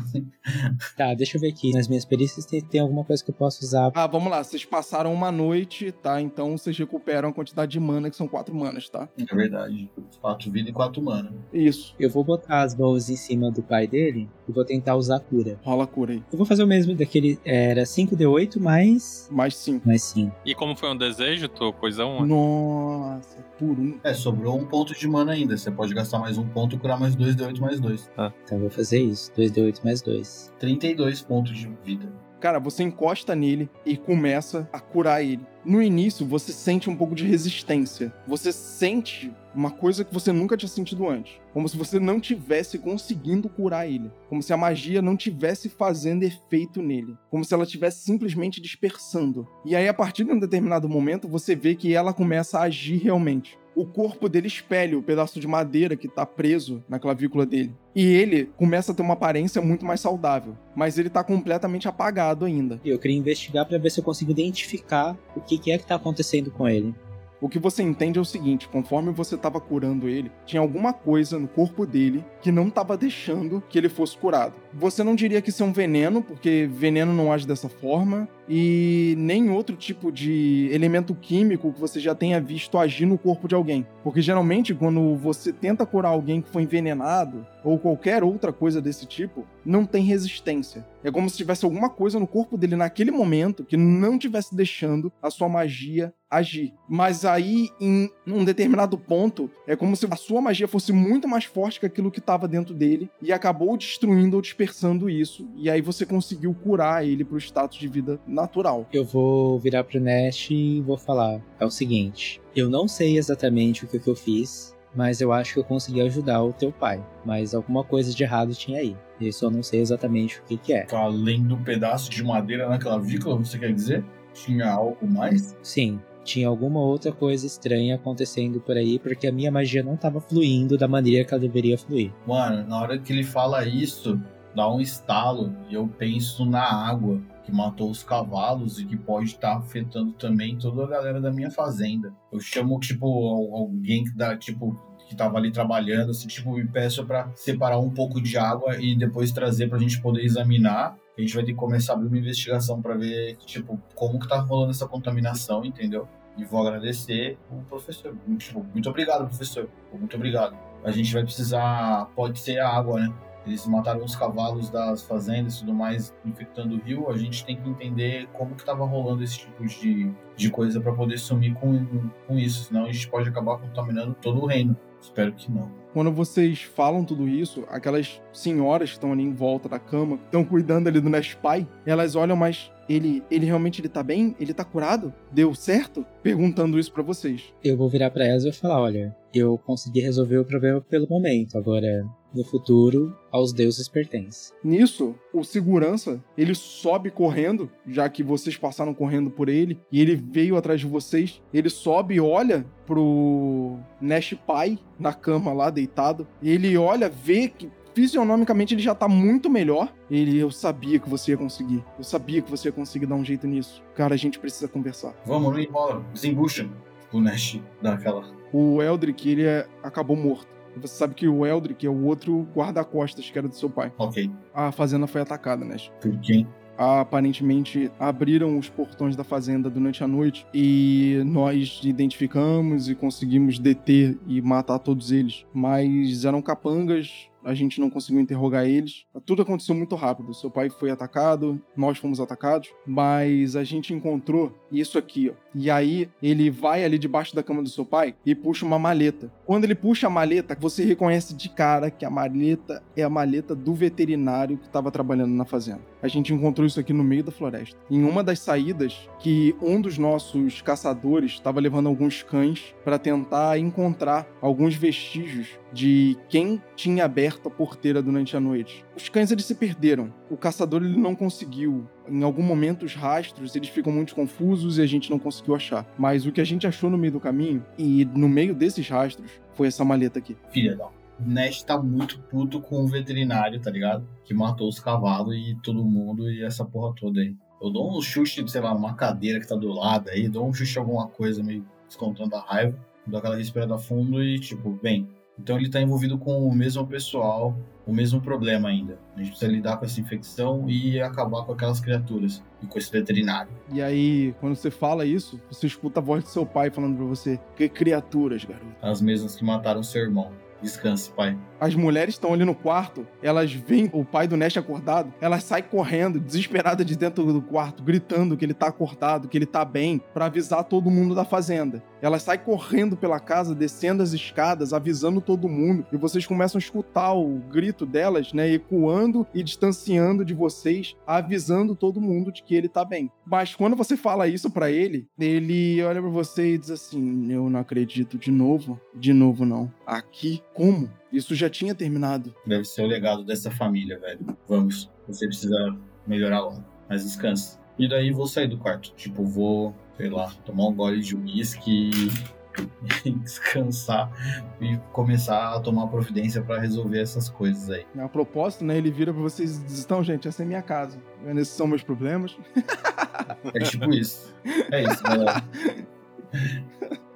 Tá, deixa eu ver aqui. Nas minhas perícias tem, tem alguma coisa que eu posso usar. Ah, vamos lá. Vocês passaram uma noite, tá? Então vocês recuperam a quantidade de mana, que são quatro manas, tá? É verdade. Quatro vida e quatro mana. Isso. Eu vou botar as mãos em cima do pai dele e vou tentar usar a cura. Rola a cura aí. Eu vou fazer o mesmo daquele. Era 5d8 mais. Mais cinco. Mais 5. E como foi um desejo, tô coisa uma. Nossa, por um. É, sobrou um ponto de mana ainda. Você pode gastar mais um ponto e curar mais dois de 8 mais dois. Então eu vou fazer isso. 2d8 mais 2. 32 pontos de vida. Cara, você encosta nele e começa a curar ele. No início, você sente um pouco de resistência. Você sente uma coisa que você nunca tinha sentido antes. Como se você não tivesse conseguindo curar ele. Como se a magia não tivesse fazendo efeito nele. Como se ela estivesse simplesmente dispersando. E aí, a partir de um determinado momento, você vê que ela começa a agir realmente o corpo dele espelha o pedaço de madeira que tá preso na clavícula dele. E ele começa a ter uma aparência muito mais saudável, mas ele tá completamente apagado ainda. E eu queria investigar pra ver se eu consigo identificar o que, que é que tá acontecendo com ele. O que você entende é o seguinte: conforme você estava curando ele, tinha alguma coisa no corpo dele que não estava deixando que ele fosse curado. Você não diria que isso é um veneno, porque veneno não age dessa forma, e nem outro tipo de elemento químico que você já tenha visto agir no corpo de alguém. Porque geralmente, quando você tenta curar alguém que foi envenenado, ou qualquer outra coisa desse tipo, não tem resistência. É como se tivesse alguma coisa no corpo dele naquele momento que não tivesse deixando a sua magia agir. Mas aí, em um determinado ponto, é como se a sua magia fosse muito mais forte que aquilo que estava dentro dele e acabou destruindo ou dispersando isso. E aí você conseguiu curar ele pro status de vida natural. Eu vou virar pro Nash e vou falar: é o seguinte, eu não sei exatamente o que, que eu fiz, mas eu acho que eu consegui ajudar o teu pai. Mas alguma coisa de errado tinha aí. Eu só não sei exatamente o que, que é. Além do pedaço de madeira na clavícula, você quer dizer? Tinha algo mais? Sim, tinha alguma outra coisa estranha acontecendo por aí, porque a minha magia não estava fluindo da maneira que ela deveria fluir. Mano, na hora que ele fala isso, dá um estalo e eu penso na água que matou os cavalos e que pode estar afetando também toda a galera da minha fazenda. Eu chamo, tipo, al- alguém que dá, tipo, que tava ali trabalhando, assim, tipo, me peço pra separar um pouco de água e depois trazer pra gente poder examinar. A gente vai ter que começar a abrir uma investigação pra ver, tipo, como que tá rolando essa contaminação, entendeu? E vou agradecer o professor. Tipo, muito obrigado, professor. Muito obrigado. A gente vai precisar, pode ser a água, né? Eles mataram os cavalos das fazendas e tudo mais, infectando o rio. A gente tem que entender como que tava rolando esse tipo de, de coisa para poder sumir com, com isso. Senão a gente pode acabar contaminando todo o reino. Espero que não. Quando vocês falam tudo isso, aquelas senhoras que estão ali em volta da cama, que estão cuidando ali do Nash Pai, elas olham, mas ele, ele realmente ele tá bem? Ele tá curado? Deu certo? Perguntando isso pra vocês. Eu vou virar pra elas e vou falar: olha, eu consegui resolver o problema pelo momento, agora no futuro, aos deuses pertence. Nisso, o segurança, ele sobe correndo, já que vocês passaram correndo por ele, e ele veio atrás de vocês. Ele sobe e olha pro Nash Pai na cama lá deitado. E ele olha, vê que fisionomicamente ele já tá muito melhor. Ele, eu sabia que você ia conseguir. Eu sabia que você ia conseguir dar um jeito nisso. Cara, a gente precisa conversar. Vamos, não enrola. Desembucha. O Nash dá aquela. O Eldrick, ele é- acabou morto. Você sabe que o Eldrick é o outro guarda-costas que era do seu pai. Ok. A fazenda foi atacada, Nash. Por quem? aparentemente abriram os portões da fazenda durante a noite e nós identificamos e conseguimos deter e matar todos eles. Mas eram capangas a gente não conseguiu interrogar eles. Tudo aconteceu muito rápido. Seu pai foi atacado, nós fomos atacados, mas a gente encontrou isso aqui, ó. E aí ele vai ali debaixo da cama do seu pai e puxa uma maleta. Quando ele puxa a maleta, você reconhece de cara que a maleta é a maleta do veterinário que estava trabalhando na fazenda. A gente encontrou isso aqui no meio da floresta. Em uma das saídas, que um dos nossos caçadores estava levando alguns cães para tentar encontrar alguns vestígios de quem tinha aberto a porteira durante a noite. Os cães eles se perderam. O caçador ele não conseguiu. Em algum momento os rastros eles ficam muito confusos e a gente não conseguiu achar. Mas o que a gente achou no meio do caminho e no meio desses rastros foi essa maleta aqui. Filha da. Nash tá muito puto com o veterinário, tá ligado? Que matou os cavalos e todo mundo e essa porra toda aí. Eu dou um chute, sei lá, numa cadeira que tá do lado aí, dou um chute alguma coisa meio descontando a raiva, dou aquela respirada fundo e tipo, bem, então ele está envolvido com o mesmo pessoal, o mesmo problema ainda. A gente precisa lidar com essa infecção e acabar com aquelas criaturas e com esse veterinário. E aí, quando você fala isso, você escuta a voz do seu pai falando para você: Que criaturas, garoto? As mesmas que mataram seu irmão. Descanse, pai. As mulheres estão ali no quarto, elas veem o pai do Nash acordado, elas saem correndo, desesperadas de dentro do quarto, gritando que ele tá acordado, que ele tá bem, para avisar todo mundo da fazenda. Elas saem correndo pela casa, descendo as escadas, avisando todo mundo, e vocês começam a escutar o grito delas, né, ecoando e distanciando de vocês, avisando todo mundo de que ele tá bem. Mas quando você fala isso para ele, ele olha para você e diz assim: "Eu não acredito de novo, de novo não. Aqui como? Isso já tinha terminado. Deve ser o legado dessa família, velho. Vamos, você precisa melhorar logo. Mas descansa. E daí vou sair do quarto. Tipo, vou, sei lá, tomar um gole de uísque descansar e começar a tomar providência para resolver essas coisas aí. A propósito, né? Ele vira pra vocês e diz: Então, gente, essa é minha casa. Esses são meus problemas. É tipo isso. É isso, galera.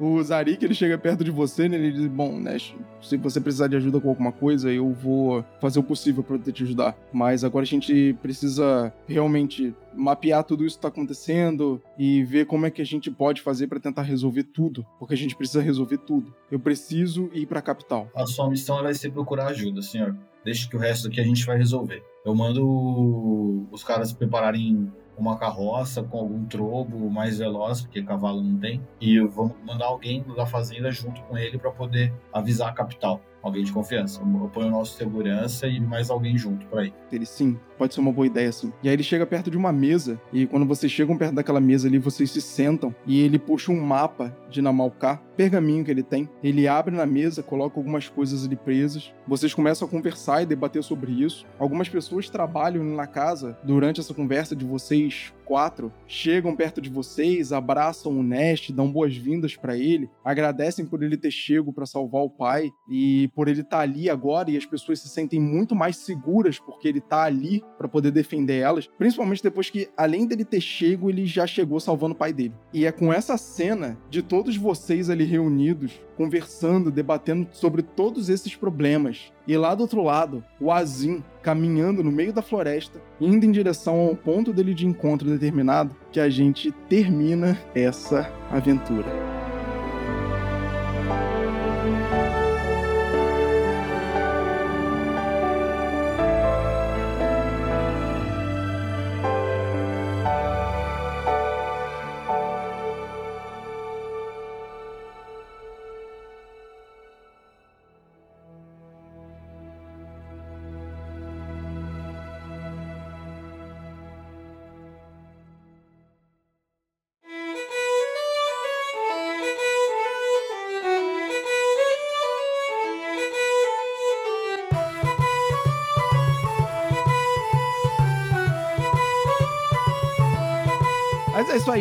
O Zarik, ele chega perto de você, né? Ele diz: Bom, Nash, se você precisar de ajuda com alguma coisa, eu vou fazer o possível para te ajudar. Mas agora a gente precisa realmente mapear tudo isso que tá acontecendo e ver como é que a gente pode fazer para tentar resolver tudo. Porque a gente precisa resolver tudo. Eu preciso ir pra capital. A sua missão vai ser procurar ajuda, senhor. Deixa que o resto aqui a gente vai resolver. Eu mando os caras prepararem uma carroça com algum trobo mais veloz, porque cavalo não tem, e vou mandar alguém da fazenda junto com ele para poder avisar a capital. Alguém de confiança. Eu ponho o nosso segurança e mais alguém junto para ir. Ele, sim, pode ser uma boa ideia, sim. E aí ele chega perto de uma mesa, e quando vocês chegam perto daquela mesa ali, vocês se sentam, e ele puxa um mapa de Namalcá, pergaminho que ele tem. Ele abre na mesa, coloca algumas coisas ali presas. Vocês começam a conversar e debater sobre isso. Algumas pessoas trabalham na casa durante essa conversa de vocês quatro, chegam perto de vocês, abraçam o Nest, dão boas-vindas para ele, agradecem por ele ter chego para salvar o pai e por ele estar tá ali agora e as pessoas se sentem muito mais seguras porque ele tá ali para poder defender elas, principalmente depois que além dele ter chego, ele já chegou salvando o pai dele. E é com essa cena de todos vocês ali reunidos, conversando, debatendo sobre todos esses problemas. E lá do outro lado, o Azim caminhando no meio da floresta, indo em direção a um ponto dele de encontro determinado, que a gente termina essa aventura.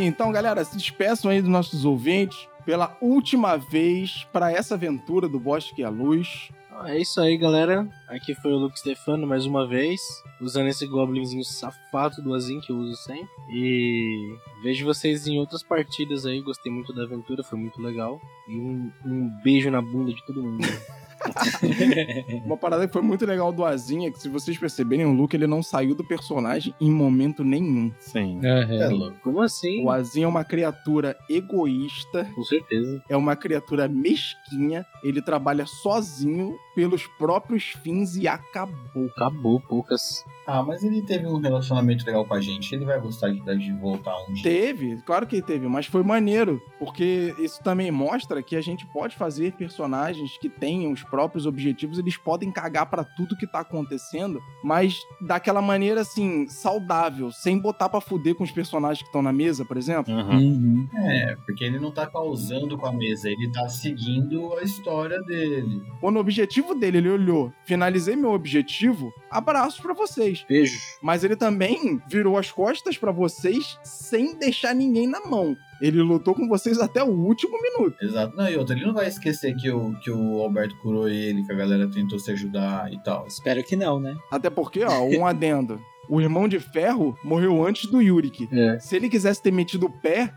Então, galera, se despeçam aí dos nossos ouvintes pela última vez para essa aventura do Bosque a Luz. É isso aí, galera. Aqui foi o Luke Stefano mais uma vez, usando esse goblinzinho safado do Azim que eu uso sempre. E vejo vocês em outras partidas aí. Gostei muito da aventura, foi muito legal. E um, um beijo na bunda de todo mundo. Uma parada que foi muito legal do Azinha, que se vocês perceberem, o Luke ele não saiu do personagem em momento nenhum. Sim. Aham. É louco. Como assim? O Azinha é uma criatura egoísta, Com certeza. é uma criatura mesquinha, ele trabalha sozinho pelos próprios fins e acabou. Acabou, poucas. Ah, mas ele teve um relacionamento legal com a gente. Ele vai gostar de, de voltar um dia. Teve, claro que teve, mas foi maneiro, porque isso também mostra que a gente pode fazer personagens que tenham os próprios objetivos, eles podem cagar pra tudo que tá acontecendo, mas daquela maneira assim, saudável, sem botar pra fuder com os personagens que estão na mesa, por exemplo. Uhum. Uhum. É, porque ele não tá causando com a mesa, ele tá seguindo a história dele. Quando o objetivo dele, ele olhou, finalizei meu objetivo, abraços pra vocês. Beijo. Mas ele também virou as costas pra vocês sem deixar ninguém na mão. Ele lutou com vocês até o último minuto. Exato. Não, e outra, ele não vai esquecer que o, que o Alberto curou ele, que a galera tentou se ajudar e tal. Espero que não, né? Até porque, ó, um adendo. O irmão de ferro morreu antes do Yurik. É. Se ele quisesse ter metido o pé,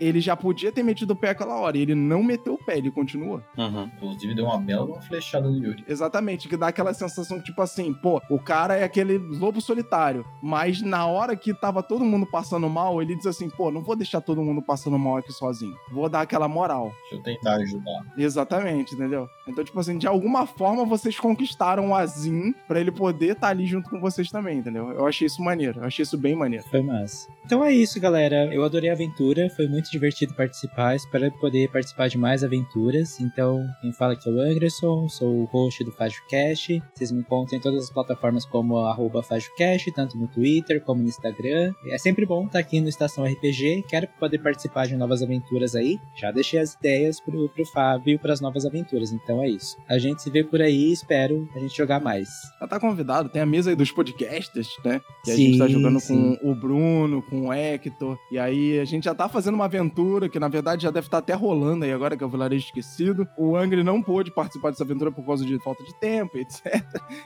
ele já podia ter metido o pé aquela hora. E ele não meteu o pé, ele continuou. Uhum. Inclusive, deu uma bela uma flechada no Yuri. Exatamente, que dá aquela sensação que, tipo assim, pô, o cara é aquele lobo solitário. Mas na hora que tava todo mundo passando mal, ele diz assim, pô, não vou deixar todo mundo passando mal aqui sozinho. Vou dar aquela moral. Deixa eu tentar ajudar. Exatamente, entendeu? Então, tipo assim, de alguma forma vocês conquistaram o Azim pra ele poder estar ali junto com vocês também, entendeu? Eu achei isso maneiro, eu achei isso bem maneiro. Foi massa. Então é isso, galera. Eu adorei a aventura, foi muito divertido participar. Espero poder participar de mais aventuras. Então, quem fala aqui é o Anderson, sou o host do FajoCast. Vocês me encontram em todas as plataformas como FajoCast, tanto no Twitter como no Instagram. É sempre bom estar aqui no Estação RPG. Quero poder participar de novas aventuras aí. Já deixei as ideias pro, pro Fábio para as novas aventuras. Então é isso. A gente se vê por aí espero a gente jogar mais. Já tá convidado, tem a mesa aí dos podcasters, né? Que a Sim, gente tá jogando sim. com o Bruno, com o Hector. E aí a gente já tá fazendo uma aventura, que na verdade já deve estar até rolando aí agora, que é o Vilarejo Esquecido. O Angry não pôde participar dessa aventura por causa de falta de tempo, etc.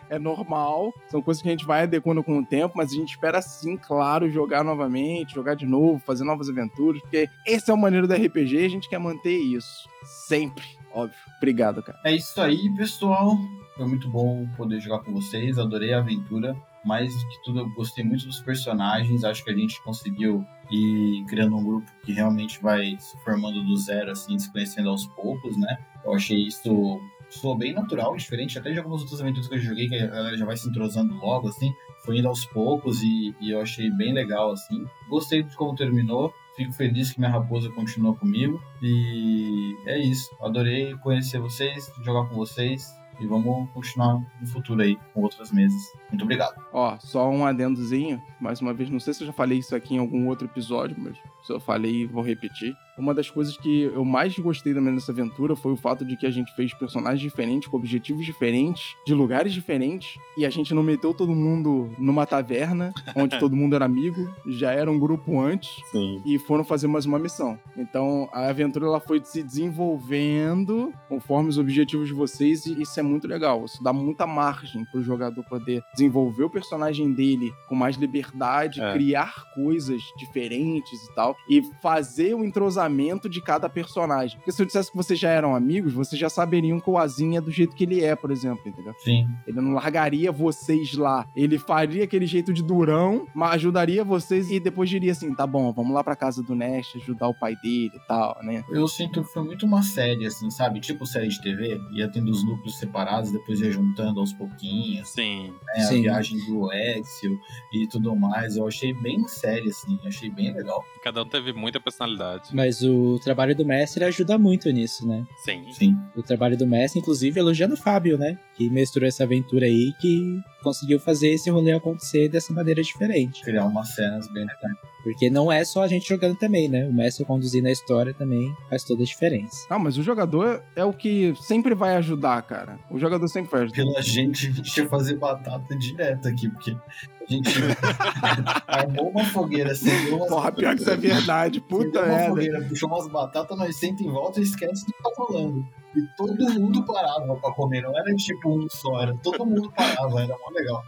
É normal. São coisas que a gente vai adequando com o tempo, mas a gente espera sim, claro, jogar novamente, jogar de novo, fazer novas aventuras, porque esse é o maneiro do RPG e a gente quer manter isso. Sempre, óbvio. Obrigado, cara. É isso aí, pessoal. Foi muito bom poder jogar com vocês. Adorei a aventura. Mais do que tudo, eu gostei muito dos personagens. Acho que a gente conseguiu ir criando um grupo que realmente vai se formando do zero, assim, se conhecendo aos poucos, né? Eu achei isso soou bem natural, diferente até de algumas outras aventuras que eu joguei, que a galera já vai se entrosando logo, assim. Foi indo aos poucos e, e eu achei bem legal, assim. Gostei de como terminou. Fico feliz que minha raposa continuou comigo. E é isso. Adorei conhecer vocês, jogar com vocês. E vamos continuar no futuro aí com outras mesas. Muito obrigado. Ó, só um adendozinho. Mais uma vez, não sei se eu já falei isso aqui em algum outro episódio, mas se eu falei, vou repetir. Uma das coisas que eu mais gostei também nessa aventura foi o fato de que a gente fez personagens diferentes, com objetivos diferentes, de lugares diferentes, e a gente não meteu todo mundo numa taverna, onde todo mundo era amigo, já era um grupo antes, Sim. e foram fazer mais uma missão. Então a aventura ela foi se desenvolvendo conforme os objetivos de vocês e isso é muito legal. Isso dá muita margem pro jogador poder desenvolver o personagem dele com mais liberdade, É. criar coisas diferentes e tal e fazer o entrosamento de cada personagem. Porque se eu dissesse que vocês já eram amigos, vocês já saberiam que o Azim é do jeito que ele é, por exemplo, entendeu? Sim. Ele não largaria vocês lá. Ele faria aquele jeito de durão, mas ajudaria vocês e depois diria assim: tá bom, vamos lá pra casa do Nest ajudar o pai dele e tal, né? Eu sinto que foi muito uma série, assim, sabe? Tipo série de TV. Ia tendo os núcleos separados, depois ia juntando aos pouquinhos. Sim. né, a Sim. viagem do Exio e tudo mais. Eu achei bem sério, assim, achei bem legal. Cada um teve muita personalidade. Mas o trabalho do mestre ajuda muito nisso, né? Sim. Sim. O trabalho do mestre, inclusive, elogiando o Fábio, né? Que mestrou essa aventura aí, que conseguiu fazer esse rolê acontecer dessa maneira diferente. Criar umas cenas bem legais. Porque não é só a gente jogando também, né? O mestre conduzindo a história também faz toda a diferença. Ah, mas o jogador é o que sempre vai ajudar, cara. O jogador sempre vai ajudar. Pela gente, a gente ia fazer batata direto aqui, porque a gente armou uma fogueira, acendeu umas Porra, pior que isso é verdade. Puta acendeu uma merda. fogueira, puxou umas batatas, nós senta em volta e esquece do que tá falando. E todo mundo parava pra comer, não era tipo um só, era todo mundo parava, era mó legal.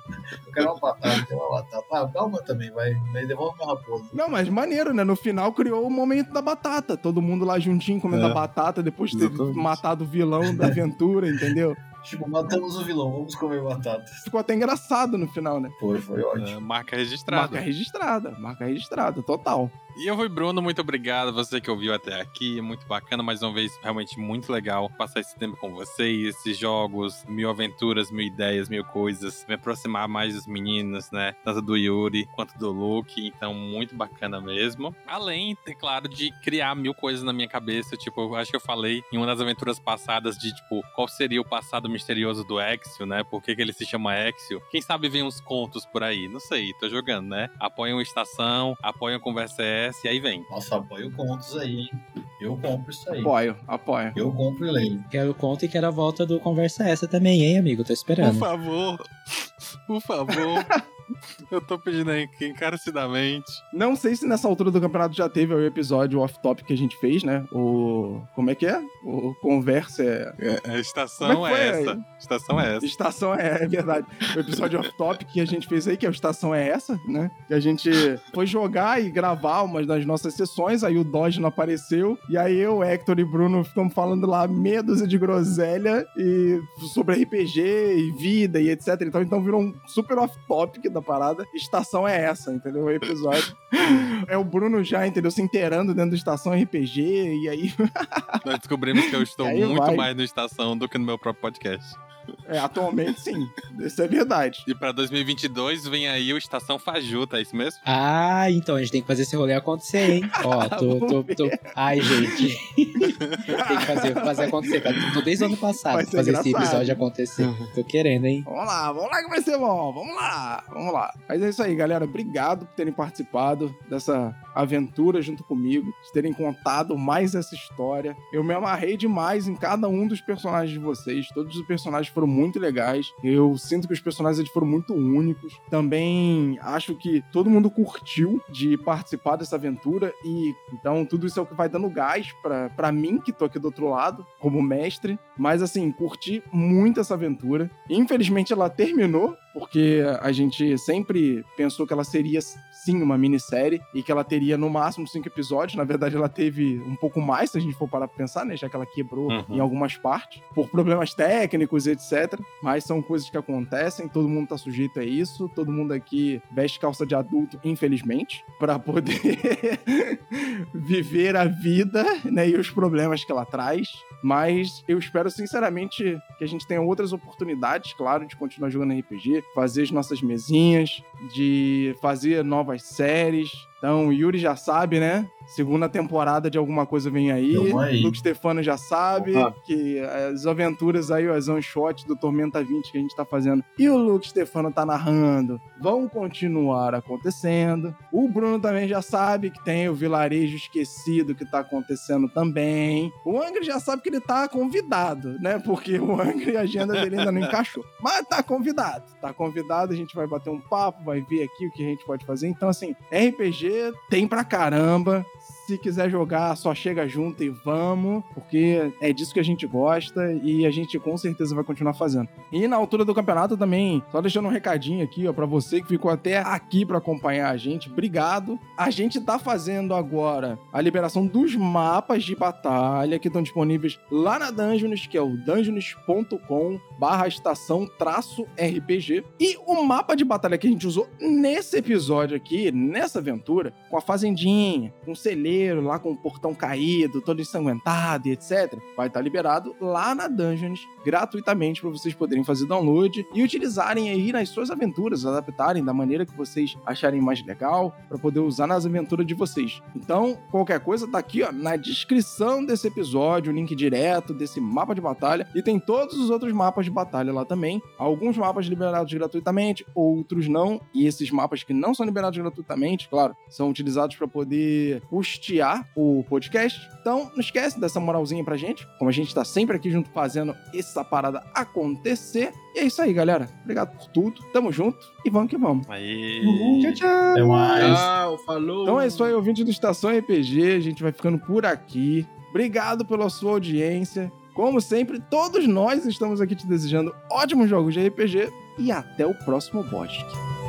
Eu quero uma batata, eu quero uma batata. Ah, dá uma também, vai, vai devolve minha raposa. Não, mas maneiro, né? No final criou o momento da batata. Todo mundo lá juntinho comendo É. a batata depois de ter Exatamente. matado o vilão da aventura, entendeu? Tipo, matamos o vilão, vamos comer batatas. Ficou até engraçado no final, né? Foi, foi ótimo. É, marca registrada. Marca registrada, marca registrada, total. E eu fui Bruno, muito obrigado. Você que ouviu até aqui, muito bacana. Mais uma vez, realmente muito legal passar esse tempo com vocês, esses jogos, mil aventuras, mil ideias, mil coisas. Me aproximar mais dos meninos, né? Tanto do Yuri quanto do Luke. Então, muito bacana mesmo. Além, é claro, de criar mil coisas na minha cabeça. Tipo, eu acho que eu falei em uma das aventuras passadas de, tipo, qual seria o passado misterioso do Exio, né? Por que, que ele se chama Exio? Quem sabe vem uns contos por aí. Não sei, tô jogando, né? Apoiam Estação, apoiam Conversa E aí vem. Nossa, apoio contos aí, hein? Eu compro isso aí. Apoio, apoio. Eu compro e leio. Quero conto e quero a volta do Conversa Essa também, hein, amigo? Tô Por esperando. favor, por favor. Eu tô pedindo aí encarecidamente. Não sei se nessa altura do campeonato já teve o episódio off-top que a gente fez, né? O. Como é que é? O Conversa é. É, a estação é que é, foi essa. Estação é essa. Estação é, é verdade. O episódio off-top que a gente fez aí, que é o Estação é essa, né? Que a gente foi jogar e gravar umas das nossas sessões, aí o Dodge não apareceu, e aí eu, Hector e Bruno ficamos falando lá meia dúzia de groselha e sobre RPG e vida e etc. Então, então virou um super off-topic da parada. Estação é essa, entendeu? O episódio. é o Bruno já, entendeu? Se inteirando dentro do Estação RPG, e aí Nós descobrimos que eu estou muito vai. mais no Estação do que no meu próprio podcast. É, atualmente sim. Isso é verdade. E pra 2022 vem aí o Estação Fajuta, é isso mesmo? Ah, então a gente tem que fazer esse rolê acontecer, hein? Ó, tô, tô, tô... Ai, gente. tem que fazer, fazer acontecer, cara. Tô desde o ano passado fazer esse engraçado. episódio acontecer. Tô querendo, hein? Vamos lá, vamos lá que vai ser bom. Vamos lá, vamos lá. Mas é isso aí, galera. Obrigado por terem participado dessa aventura junto comigo, de terem contado mais essa história. Eu me amarrei demais em cada um dos personagens de vocês. Todos os personagens foram muito legais. Eu sinto que os personagens foram muito únicos. Também acho que todo mundo curtiu de participar dessa aventura e então tudo isso é o que vai dando gás pra mim que tô aqui do outro lado como mestre. Mas assim, curti muito essa aventura. Infelizmente ela terminou, porque a gente sempre pensou que ela seria sim uma minissérie e que ela teria no máximo cinco episódios. Na verdade, ela teve um pouco mais, se a gente for parar pra pensar, né? Já que ela quebrou Uhum. em algumas partes, por problemas técnicos, etc. Mas são coisas que acontecem, todo mundo tá sujeito a isso, todo mundo aqui veste calça de adulto, infelizmente, pra poder viver a vida, né? E os problemas que ela traz. Mas eu espero sinceramente que a gente tenha outras oportunidades, claro, de continuar jogando RPG, fazer as nossas mesinhas, de fazer novas séries. Então, o Yuri já sabe, né? Segunda temporada de alguma coisa vem aí. Tamo aí. Luke Stefano já sabe Opa. que as aventuras aí, as one shot do Tormenta 20 que a gente tá fazendo e o Luke Stefano tá narrando vão continuar acontecendo. O Bruno também já sabe que tem o vilarejo esquecido que tá acontecendo também. O Angry já sabe que ele tá convidado, né? Porque o Angry, a agenda dele ainda não encaixou. Mas tá convidado. Tá convidado, a gente vai bater um papo, vai ver aqui o que a gente pode fazer. Então, assim, RPG tem pra caramba. Se quiser jogar, só chega junto e vamos, porque é disso que a gente gosta e a gente com certeza vai continuar fazendo. E na altura do campeonato também, só deixando um recadinho aqui, ó, para você que ficou até aqui para acompanhar a gente, obrigado. A gente tá fazendo agora a liberação dos mapas de batalha que estão disponíveis lá na Dungeons, que é o dungeons.com barra estação traço RPG. E o mapa de batalha que a gente usou nesse episódio aqui, nessa aventura, com a fazendinha, com o celeiro lá com o portão caído, todo ensanguentado e etc, vai estar liberado lá na Dungeons gratuitamente para vocês poderem fazer download e utilizarem aí nas suas aventuras, adaptarem da maneira que vocês acharem mais legal para poder usar nas aventuras de vocês. Então, qualquer coisa tá aqui, ó, na descrição desse episódio, o link direto desse mapa de batalha e tem todos os outros mapas de batalha lá também. Alguns mapas liberados gratuitamente, outros não, e esses mapas que não são liberados gratuitamente, claro, são utilizados para poder custear o podcast. Então, não esquece dessa moralzinha pra gente, como a gente tá sempre aqui junto fazendo essa parada acontecer. E é isso aí, galera. Obrigado por tudo. Tamo junto e vamos que vamos. Aí. Tchau, tchau. Até mais. Tchau, falou. Então é isso aí, ouvinte do Estação RPG. A gente vai ficando por aqui. Obrigado pela sua audiência. Como sempre, todos nós estamos aqui te desejando ótimos jogos de RPG e até o próximo podcast.